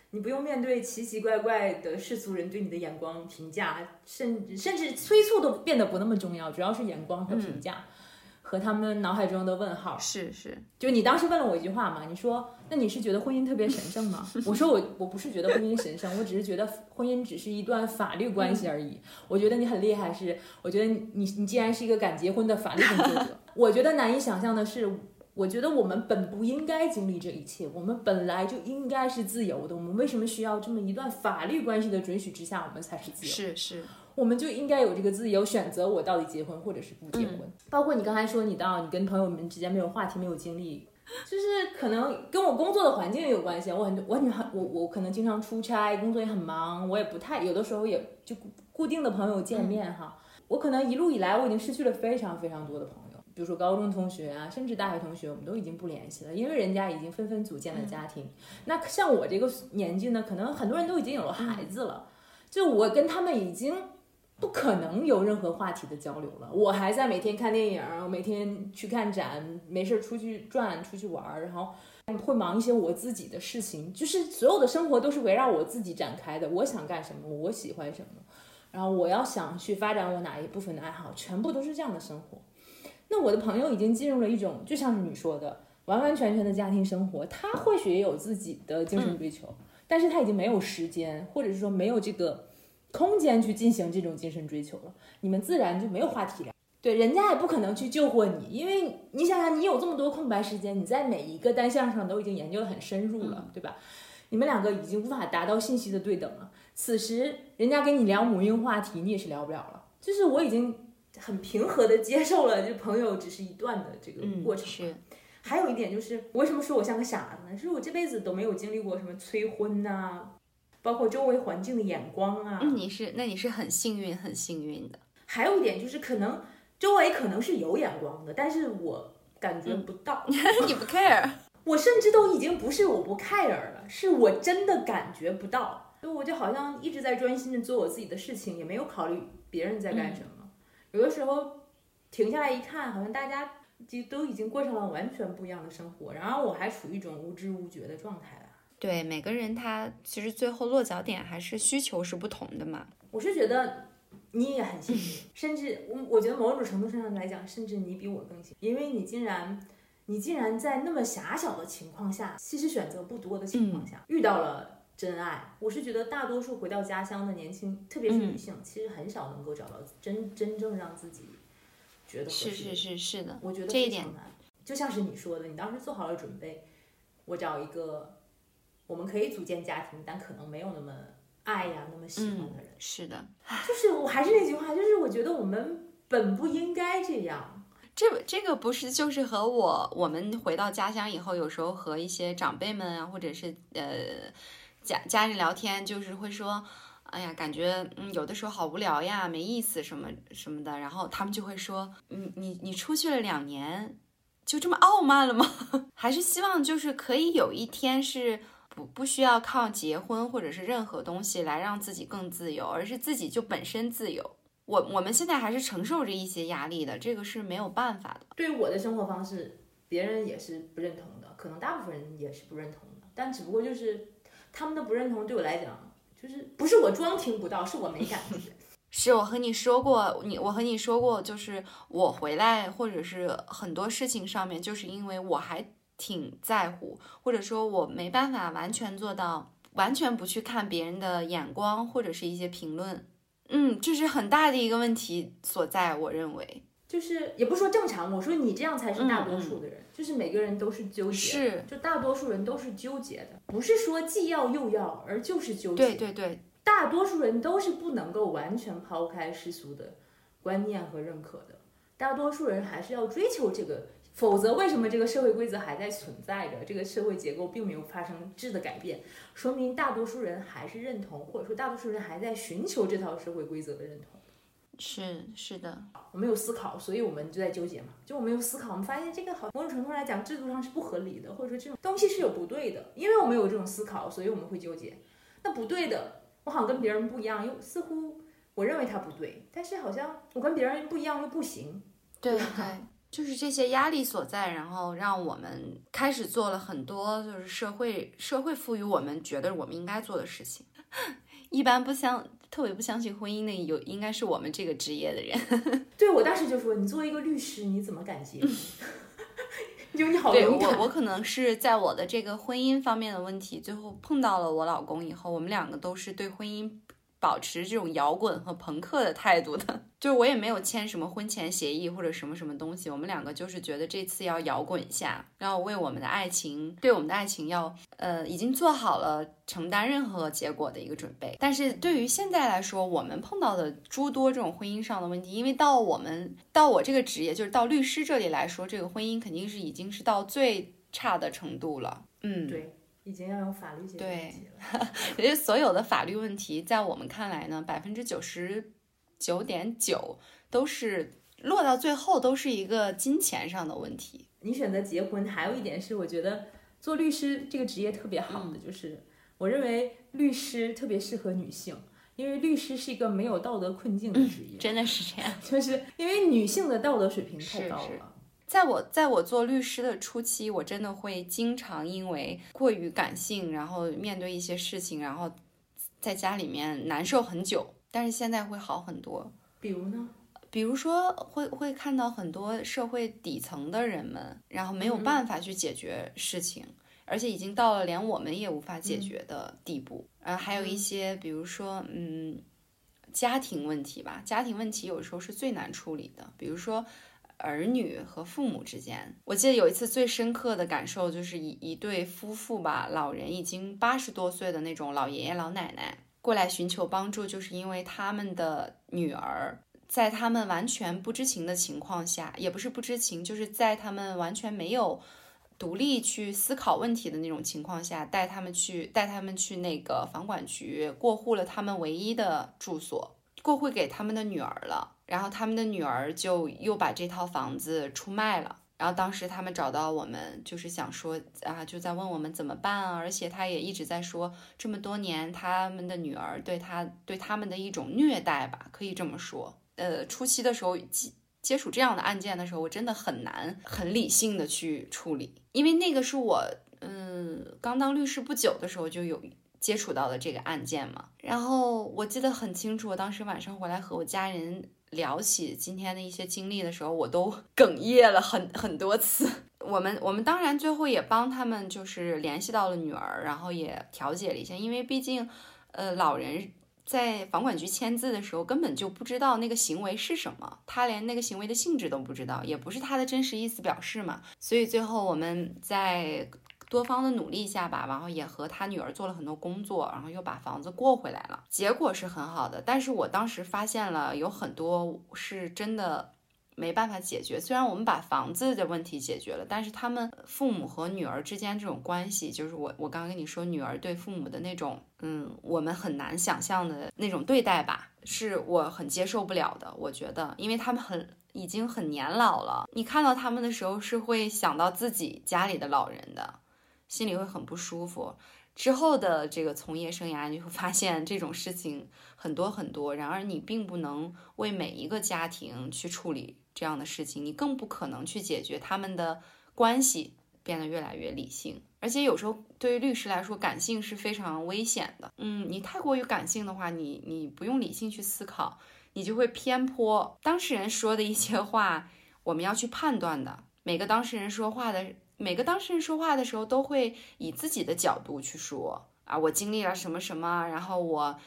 你不用面对奇奇怪怪的世俗人对你的眼光评价，甚甚至催促都变得不那么重要，主要是眼光和评价。和他们脑海中的问号。是是，就你当时问了我一句话嘛，你说那你是觉得婚姻特别神圣吗？我说我我不是觉得婚姻神圣，我只是觉得婚姻只是一段法律关系而已。我觉得你很厉害，是我觉得你你你既然是一个敢结婚的法律工作者，我觉得难以想象的是。我觉得我们本不应该经历这一切，我们本来就应该是自由的。我们为什么需要这么一段法律关系的准许之下，我们才是自由？是是，我们就应该有这个自由选择，我到底结婚或者是不结婚。包括你刚才说，你到你跟朋友们之间没有话题，没有经历，就是可能跟我工作的环境也有关系。我很我很我我可能经常出差，工作也很忙，我也不太有的时候也就固定的朋友见面哈。我可能一路以来，我已经失去了非常非常多的朋友。比如说高中同学啊，甚至大学同学，我们都已经不联系了，因为人家已经纷纷组建了家庭。那像我这个年纪呢，可能很多人都已经有了孩子了，就我跟他们已经不可能有任何话题的交流了。我还在每天看电影，每天去看展，没事出去转，出去玩，然后会忙一些我自己的事情，就是所有的生活都是围绕我自己展开的。我想干什么，我喜欢什么，然后我要想去发展我哪一部分的爱好，全部都是这样的生活。那我的朋友已经进入了一种，就像是你说的，完完全全的家庭生活。他或许也有自己的精神追求，但是他已经没有时间，或者是说没有这个空间去进行这种精神追求了。你们自然就没有话题聊。对，人家也不可能去救活你，因为你想想，你有这么多空白时间，你在每一个单项上都已经研究的很深入了，对吧？你们两个已经无法达到信息的对等了。此时，人家跟你聊母婴话题，你也是聊不了了。就是我已经。很平和的接受了，就朋友只是一段的这个过程。是，还有一点就是，为什么说我像个傻子呢？是我这辈子都没有经历过什么催婚呐，包括周围环境的眼光啊。嗯，你是，那你是很幸运，很幸运的。还有一点就是，可能周围可能是有眼光的，但是我感觉不到。你不 care？我甚至都已经不是我不 care 了，是我真的感觉不到。就我就好像一直在专心的做我自己的事情，也没有考虑别人在干什么。有的时候停下来一看，好像大家就都已经过上了完全不一样的生活，然后我还处于一种无知无觉的状态了。对，每个人他其实最后落脚点还是需求是不同的嘛。我是觉得你也很幸运，甚至我我觉得某种程度上来讲，甚至你比我更幸运，因为你竟然你竟然在那么狭小的情况下，其实选择不多的情况下遇到了。真爱，我是觉得大多数回到家乡的年轻，特别是女性，其实很少能够找到真真正让自己觉得是是是是的，我觉得这一点难。就像是你说的，你当时做好了准备，我找一个我们可以组建家庭，但可能没有那么爱呀，那么喜欢的人。是的，就是我还是那句话，就是我觉得我们本不应该这样。这这个不是就是和我我们回到家乡以后，有时候和一些长辈们啊，或者是呃。家家人聊天就是会说，哎呀，感觉嗯有的时候好无聊呀，没意思什么什么的。然后他们就会说，你你你出去了两年，就这么傲慢了吗？还是希望就是可以有一天是不不需要靠结婚或者是任何东西来让自己更自由，而是自己就本身自由。我我们现在还是承受着一些压力的，这个是没有办法的。对于我的生活方式，别人也是不认同的，可能大部分人也是不认同的，但只不过就是。他们的不认同对我来讲，就是不是我装听不到，是我没感觉。是我和你说过，你我和你说过，就是我回来或者是很多事情上面，就是因为我还挺在乎，或者说我没办法完全做到，完全不去看别人的眼光或者是一些评论。嗯，这是很大的一个问题所在，我认为。就是也不说正常，我说你这样才是大多数的人，就是每个人都是纠结，是就大多数人都是纠结的，不是说既要又要，而就是纠结。对对对，大多数人都是不能够完全抛开世俗的观念和认可的，大多数人还是要追求这个，否则为什么这个社会规则还在存在着，这个社会结构并没有发生质的改变，说明大多数人还是认同，或者说大多数人还在寻求这套社会规则的认同。是是的，我们有思考，所以我们就在纠结嘛。就我们有思考，我们发现这个好某种程度来讲，制度上是不合理的，或者说这种东西是有不对的。因为我们有这种思考，所以我们会纠结。那不对的，我好像跟别人不一样，又似乎我认为它不对，但是好像我跟别人不一样又不行。对对，就是这些压力所在，然后让我们开始做了很多就是社会社会赋予我们觉得我们应该做的事情。一般不相特别不相信婚姻的有应该是我们这个职业的人。对我当时就说，你作为一个律师，你怎么敢结婚？就你好对勇敢我，我可能是在我的这个婚姻方面的问题，最后碰到了我老公以后，我们两个都是对婚姻保持这种摇滚和朋克的态度的。就是我也没有签什么婚前协议或者什么什么东西，我们两个就是觉得这次要摇滚一下，然后为我们的爱情，对我们的爱情要呃已经做好了承担任何结果的一个准备。但是对于现在来说，我们碰到的诸多这种婚姻上的问题，因为到我们到我这个职业，就是到律师这里来说，这个婚姻肯定是已经是到最差的程度了。嗯，对，已经要用法律解决问题了。其实 所有的法律问题，在我们看来呢，百分之九十九点九都是落到最后都是一个金钱上的问题。你选择结婚，还有一点是，我觉得做律师这个职业特别好的，就是我认为律师特别适合女性，因为律师是一个没有道德困境的职业，真的是这样。就是因为女性的道德水平太高是是了。在我在我做律师的初期，我真的会经常因为过于感性，然后面对一些事情，然后在家里面难受很久。但是现在会好很多。比如呢？比如说会会看到很多社会底层的人们，然后没有办法去解决事情，而且已经到了连我们也无法解决的地步。然后还有一些，比如说，嗯，家庭问题吧，家庭问题有时候是最难处理的，比如说。儿女和父母之间，我记得有一次最深刻的感受就是一一对夫妇吧，老人已经八十多岁的那种老爷爷老奶奶过来寻求帮助，就是因为他们的女儿在他们完全不知情的情况下，也不是不知情，就是在他们完全没有独立去思考问题的那种情况下，带他们去带他们去那个房管局过户了他们唯一的住所，过户给他们的女儿了。然后他们的女儿就又把这套房子出卖了。然后当时他们找到我们，就是想说啊，就在问我们怎么办啊。而且他也一直在说，这么多年他们的女儿对他对他们的一种虐待吧，可以这么说。呃，初期的时候接接触这样的案件的时候，我真的很难很理性的去处理，因为那个是我嗯刚当律师不久的时候就有接触到的这个案件嘛。然后我记得很清楚，我当时晚上回来和我家人。聊起今天的一些经历的时候，我都 哽咽了很很多次。我们我们当然最后也帮他们就是联系到了女儿，然后也调解了一下，因为毕竟，呃，老人在房管局签字的时候根本就不知道那个行为是什么，他连那个行为的性质都不知道，也不是他的真实意思表示嘛。所以最后我们在。多方的努力下吧，然后也和他女儿做了很多工作，然后又把房子过回来了，结果是很好的。但是我当时发现了有很多是真的没办法解决。虽然我们把房子的问题解决了，但是他们父母和女儿之间这种关系，就是我我刚跟你说，女儿对父母的那种，嗯，我们很难想象的那种对待吧，是我很接受不了的。我觉得，因为他们很已经很年老了，你看到他们的时候是会想到自己家里的老人的。心里会很不舒服。之后的这个从业生涯，你会发现这种事情很多很多。然而，你并不能为每一个家庭去处理这样的事情，你更不可能去解决他们的关系变得越来越理性。而且，有时候对于律师来说，感性是非常危险的。嗯，你太过于感性的话，你你不用理性去思考，你就会偏颇当事人说的一些话。我们要去判断的，每个当事人说话的。每个当事人说话的时候，都会以自己的角度去说啊，我经历了什么什么，然后我，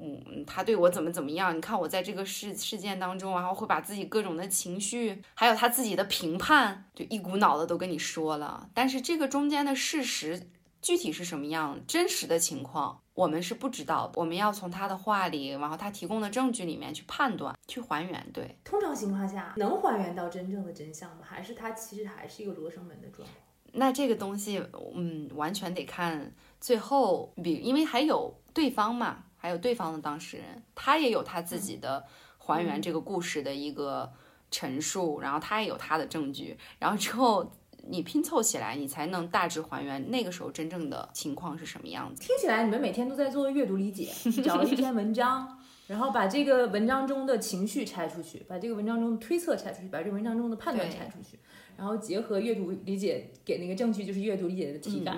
嗯，他对我怎么怎么样？你看我在这个事事件当中，然后会把自己各种的情绪，还有他自己的评判，就一股脑的都跟你说了。但是这个中间的事实具体是什么样，真实的情况。我们是不知道，我们要从他的话里，然后他提供的证据里面去判断、去还原。对，通常情况下能还原到真正的真相吗？还是他其实还是一个罗生门的状况？那这个东西，嗯，完全得看最后，比因为还有对方嘛，还有对方的当事人，他也有他自己的还原这个故事的一个陈述，然后他也有他的证据，然后之后。你拼凑起来，你才能大致还原那个时候真正的情况是什么样子。听起来你们每天都在做阅读理解，找了一篇文章，然后把这个文章中的情绪拆出去，把这个文章中的推测拆出去，把这个文章中的判断拆出去，然后结合阅读理解给那个证据，就是阅读理解的体感，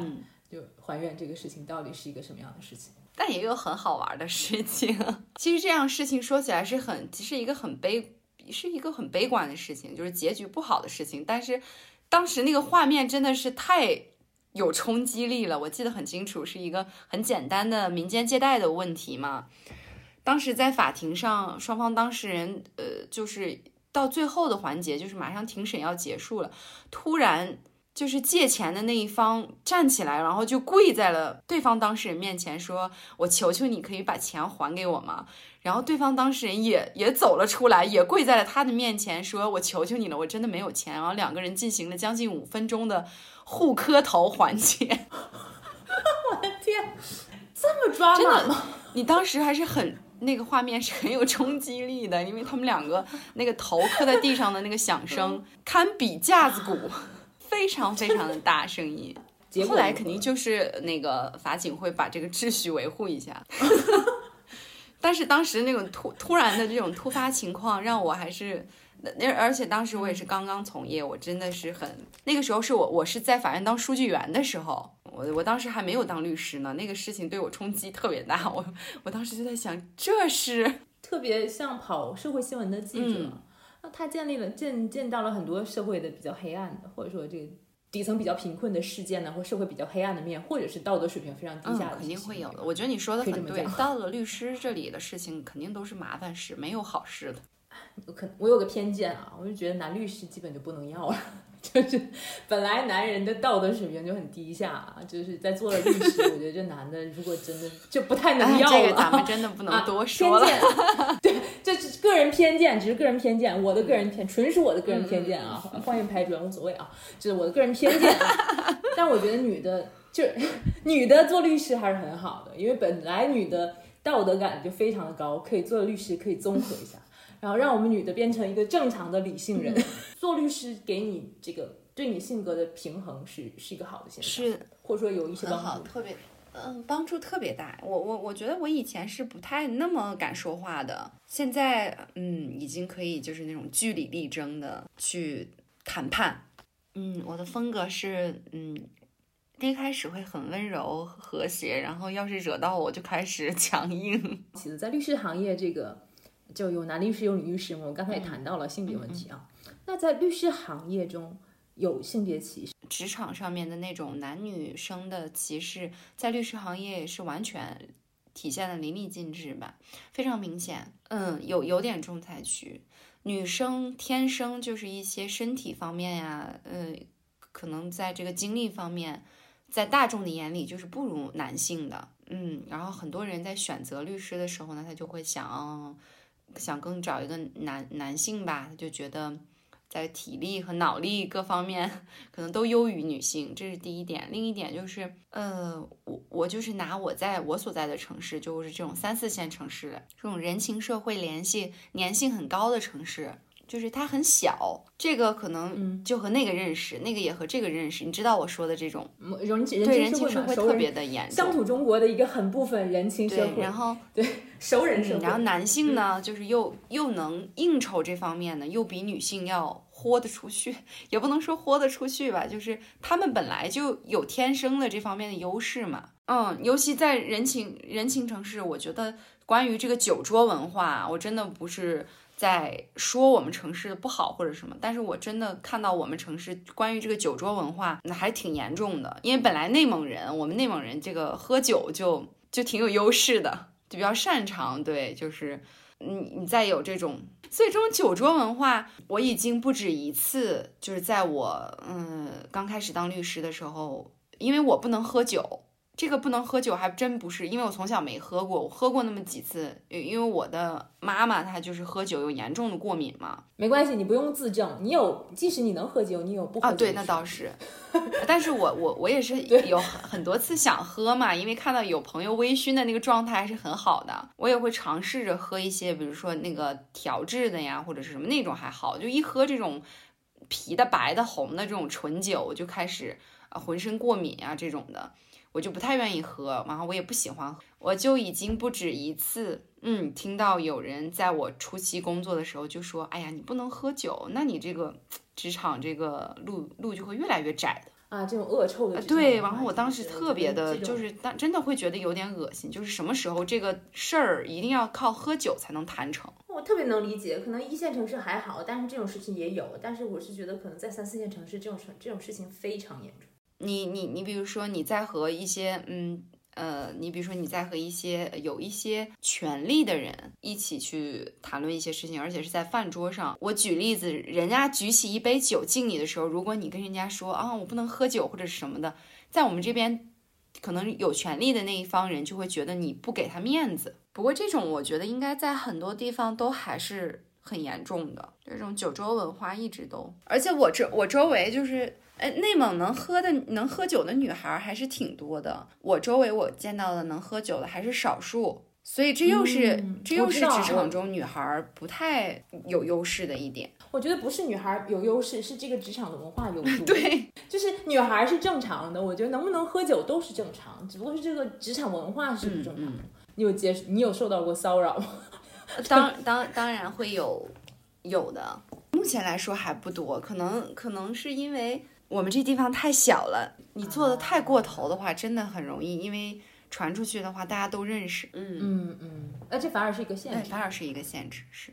就还原这个事情到底是一个什么样的事情。但也有很好玩的事情。其实这样事情说起来是很是一个很悲是一个很悲观的事情，就是结局不好的事情。但是当时那个画面真的是太有冲击力了，我记得很清楚，是一个很简单的民间借贷的问题嘛。当时在法庭上，双方当事人呃就是到最后的环节，就是马上庭审要结束了，突然。就是借钱的那一方站起来，然后就跪在了对方当事人面前，说：“我求求你，可以把钱还给我吗？”然后对方当事人也也走了出来，也跪在了他的面前，说：“我求求你了，我真的没有钱。”然后两个人进行了将近五分钟的互磕头环节。我的天，这么抓马吗？你当时还是很那个画面是很有冲击力的，因为他们两个那个头磕在地上的那个响声，堪比架子鼓。非常非常的大声音，后来肯定就是那个法警会把这个秩序维护一下，但是当时那种突突然的这种突发情况，让我还是，那而且当时我也是刚刚从业，我真的是很那个时候是我我是在法院当书记员的时候，我我当时还没有当律师呢，那个事情对我冲击特别大，我我当时就在想，这是特别像跑社会新闻的记者。他建立了见见到了很多社会的比较黑暗的，或者说这个底层比较贫困的事件呢，或社会比较黑暗的面，或者是道德水平非常低下的，肯定会有的。我觉得你说的很对，到了律师这里的事情肯定都是麻烦事，没有好事的。我 可我有个偏见啊，我就觉得男律师基本就不能要了。就是本来男人的道德水平就很低下，就是在做了律师，我觉得这男的如果真的就不太能要了。这个咱们真的不能多说了。对，这是个人偏见，只是个人偏见，我的个人偏，纯属我的个人偏见啊，欢迎拍砖无所谓啊，这是我的个人偏见。但我觉得女的，就是女的做律师还是很好的，因为本来女的道德感就非常的高，可以做律师，可以综合一下。然后让我们女的变成一个正常的理性人，做律师给你这个对你性格的平衡是是一个好的现象，是或者说有一些帮助，特别嗯帮助特别大。我我我觉得我以前是不太那么敢说话的，现在嗯已经可以就是那种据理力争的去谈判。嗯，我的风格是嗯第一开始会很温柔和谐，然后要是惹到我就开始强硬。其实，在律师行业这个。就有男律师有女律师我们刚才也谈到了性别问题啊。那在律师行业中有性别歧视，职场上面的那种男女生的歧视，在律师行业是完全体现的淋漓尽致吧，非常明显。嗯，有有点重灾区，女生天生就是一些身体方面呀，呃，可能在这个精力方面，在大众的眼里就是不如男性的。嗯，然后很多人在选择律师的时候呢，他就会想。想更找一个男男性吧，就觉得在体力和脑力各方面可能都优于女性，这是第一点。另一点就是，呃，我我就是拿我在我所在的城市，就是这种三四线城市，这种人情社会联系粘性很高的城市。就是它很小，这个可能就和那个认识，那个也和这个认识。你知道我说的这种人对人情社会特别的严重，乡土中国的一个很部分人情社会。然后对熟人社会，然后男性呢，就是又又能应酬这方面呢，又比女性要豁得出去，也不能说豁得出去吧，就是他们本来就有天生的这方面的优势嘛。嗯，尤其在人情人情城市，我觉得关于这个酒桌文化，我真的不是。在说我们城市的不好或者什么，但是我真的看到我们城市关于这个酒桌文化，那还挺严重的。因为本来内蒙人，我们内蒙人这个喝酒就就挺有优势的，就比较擅长。对，就是你你再有这种，所以这种酒桌文化，我已经不止一次，就是在我嗯刚开始当律师的时候，因为我不能喝酒。这个不能喝酒，还真不是，因为我从小没喝过，我喝过那么几次，因为我的妈妈她就是喝酒有严重的过敏嘛。没关系，你不用自证，你有，即使你能喝酒，你有不喝啊？对，那倒是，但是我我我也是有很多次想喝嘛，因为看到有朋友微醺的那个状态还是很好的，我也会尝试着喝一些，比如说那个调制的呀，或者是什么那种还好，就一喝这种啤的、白的、红的这种纯酒，我就开始啊浑身过敏啊这种的。我就不太愿意喝，然后我也不喜欢喝，我就已经不止一次，嗯，听到有人在我初期工作的时候就说：“哎呀，你不能喝酒，那你这个职场这个路路就会越来越窄的。”啊这种恶臭的对，然后我当时特别的，就是当真的会觉得有点恶心，就是什么时候这个事儿一定要靠喝酒才能谈成。我特别能理解，可能一线城市还好，但是这种事情也有。但是我是觉得，可能在三四线城市，这种事这种事情非常严重。你你你，比如说你在和一些嗯呃，你比如说你在和一些有一些权利的人一起去谈论一些事情，而且是在饭桌上。我举例子，人家举起一杯酒敬你的时候，如果你跟人家说啊我不能喝酒或者是什么的，在我们这边可能有权利的那一方人就会觉得你不给他面子。不过这种我觉得应该在很多地方都还是很严重的，这种酒桌文化一直都。而且我周我周围就是。哎，内蒙能喝的能喝酒的女孩还是挺多的。我周围我见到的能喝酒的还是少数，所以这又是、嗯这又是职场中女孩不太有优势的一点。我觉得不是女孩有优势，是这个职场的文化有毒。对，就是女孩是正常的，我觉得能不能喝酒都是正常，只不过是这个职场文化是不正常的。你有接你有受到过骚扰吗？当当当然会有有的，目前来说还不多，可能可能是因为我们这地方太小了，你做的太过头的话，真的很容易，因为传出去的话大家都认识。嗯。嗯嗯，那这反而是一个限对，制。反而是一个限制，是。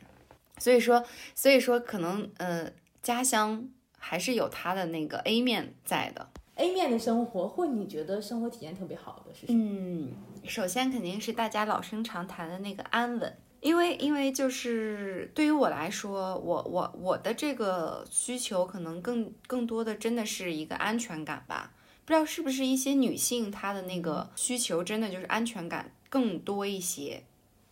所以说，所以说可能呃，家乡还是有它的那个 A 面在的。A 面的生活，或你觉得生活体验特别好的是什么？嗯，首先肯定是大家老生常谈的那个安稳，因为因为就是对于我来说，我我我的这个需求可能更更多的真的是一个安全感吧。不知道是不是一些女性她的那个需求真的就是安全感更多一些，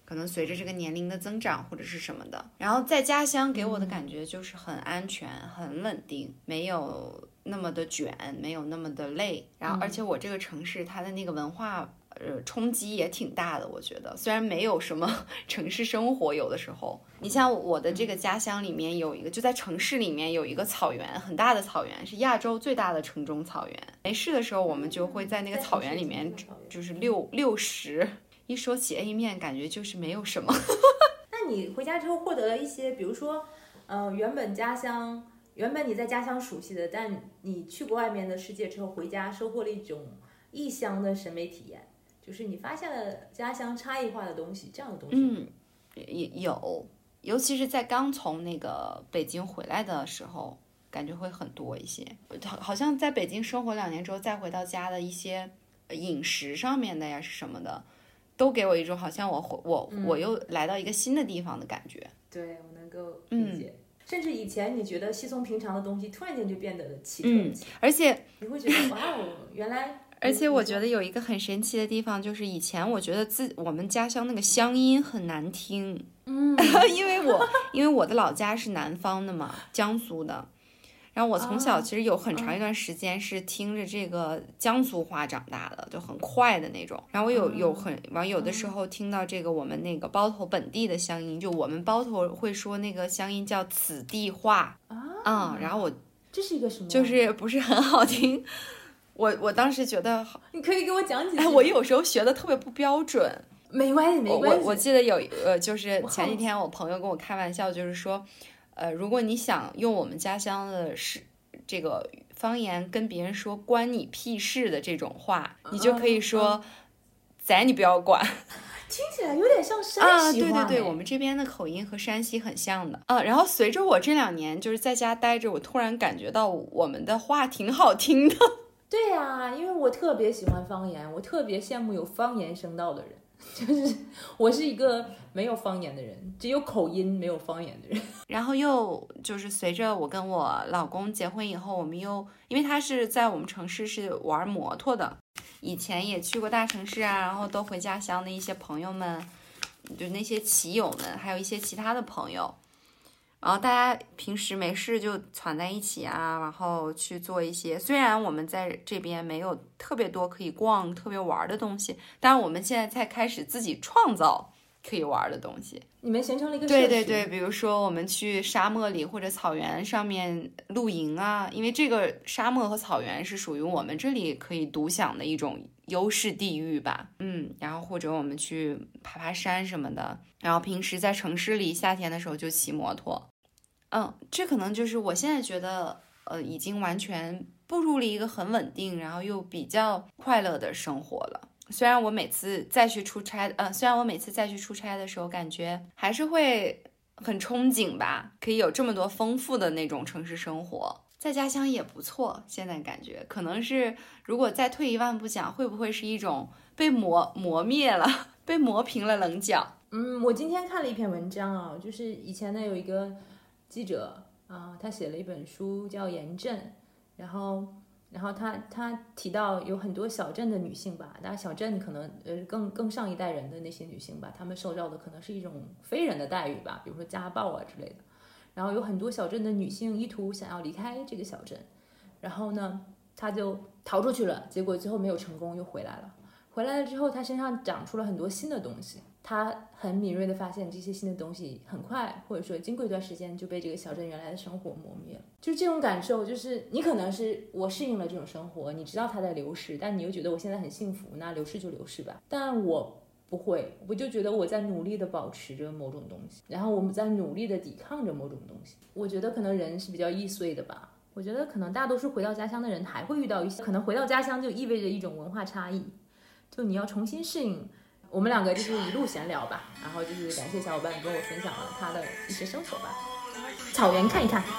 可能随着这个年龄的增长或者是什么的。然后在家乡给我的感觉就是很安全、很稳定，没有那么的卷，没有那么的累。然后而且我这个城市它的那个文化。呃，冲击也挺大的，我觉得。虽然没有什么 城市生活，有的时候，你像我的这个家乡里面有一个，就在城市里面有一个草原，很大的草原，是亚洲最大的城中草原。没事的时候，我们就会在那个草原里面，就是遛遛食。一说起 A 面，感觉就是没有什么。那你回家之后获得了一些，比如说，呃，原本家乡，原本你在家乡熟悉的，但你去过外面的世界之后，回家收获了一种异乡的审美体验，就是你发现了家乡差异化的东西，这样的东西。嗯，也有，尤其是在刚从那个北京回来的时候，感觉会很多一些。好，好像在北京生活两年之后，再回到家的一些呃饮食上面的呀，是什么的，都给我一种好像我回我我又来到一个新的地方的感觉。对，我能够嗯理解。甚至以前你觉得稀松平常的东西，突然间就变得奇特嗯，而且你会觉得哇哦，原来。而且我觉得有一个很神奇的地方，就是以前我觉得自我们家乡那个乡音很难听，嗯，因为我因为我的老家是南方的嘛，江苏的，然后我从小啊其实有很长一段时间是听着这个江苏话长大的，就很快的那种。然后我有有很完有的时候听到这个我们那个包头本地的乡音，就我们包头会说那个乡音叫此地话啊，嗯，然后我这是一个什么？就是不是很好听。我我当时觉得好，你可以给我讲几句。哎，我有时候学的特别不标准。没关系，没我关系。我我记得有呃，就是前几天我朋友跟我开玩笑，就是说，呃，如果你想用我们家乡的是这个方言跟别人说“关你屁事”的这种话，你就可以说“咱你不要管 听起来有点像”山啊。西话对对对，我们这边的口音和山西很像的啊。然后随着我这两年就是在家待着，我突然感觉到我们的话挺好听的。对呀、因为我特别喜欢方言，我特别羡慕有方言声道的人。就是我是一个没有方言的人，只有口音没有方言的人。然后又就是随着我跟我老公结婚以后，我们又因为他是在我们城市是玩摩托的，以前也去过大城市啊，然后都回家乡的一些朋友们，就那些骑友们，还有一些其他的朋友，然后大家平时没事就攒在一起啊，然后去做一些。虽然我们在这边没有特别多可以逛、特别玩的东西，但是我们现在才开始自己创造可以玩的东西。你们形成了一个对对对，比如说我们去沙漠里或者草原上面露营啊，因为这个沙漠和草原是属于我们这里可以独享的一种优势地域吧。嗯，然后或者我们去爬爬山什么的，然后平时在城市里夏天的时候就骑摩托。嗯，这可能就是我现在觉得，呃，已经完全步入了一个很稳定，然后又比较快乐的生活了。虽然我每次再去出差，呃，虽然我每次再去出差的时候，感觉还是会很憧憬吧，可以有这么多丰富的那种城市生活，在家乡也不错。现在感觉可能是，如果再退一万步讲，会不会是一种被磨磨灭了，被磨平了棱角？嗯，我今天看了一篇文章啊，就是以前呢有一个记者啊，他写了一本书叫《严正》，然后。然后他他提到有很多小镇的女性吧，那小镇可能呃更更上一代人的那些女性吧，她们受到的可能是一种非人的待遇吧，比如说家暴啊之类的。然后有很多小镇的女性意图想要离开这个小镇，然后呢，她就逃出去了，结果最后没有成功，又回来了。回来了之后，她身上长出了很多新的东西。他很敏锐地发现这些新的东西很快，或者说经过一段时间就被这个小镇原来的生活磨灭了。就是这种感受，就是你可能是我适应了这种生活，你知道它在流逝，但你又觉得我现在很幸福，那流逝就流逝吧。但我不会，我就觉得我在努力地保持着某种东西，然后我们在努力地抵抗着某种东西。我觉得可能人是比较易碎的吧。我觉得可能大多数回到家乡的人还会遇到一些，可能回到家乡就意味着一种文化差异，就你要重新适应。我们两个就是一路闲聊吧，然后就是感谢小伙伴跟我分享了他的一些生活吧。草原看一看。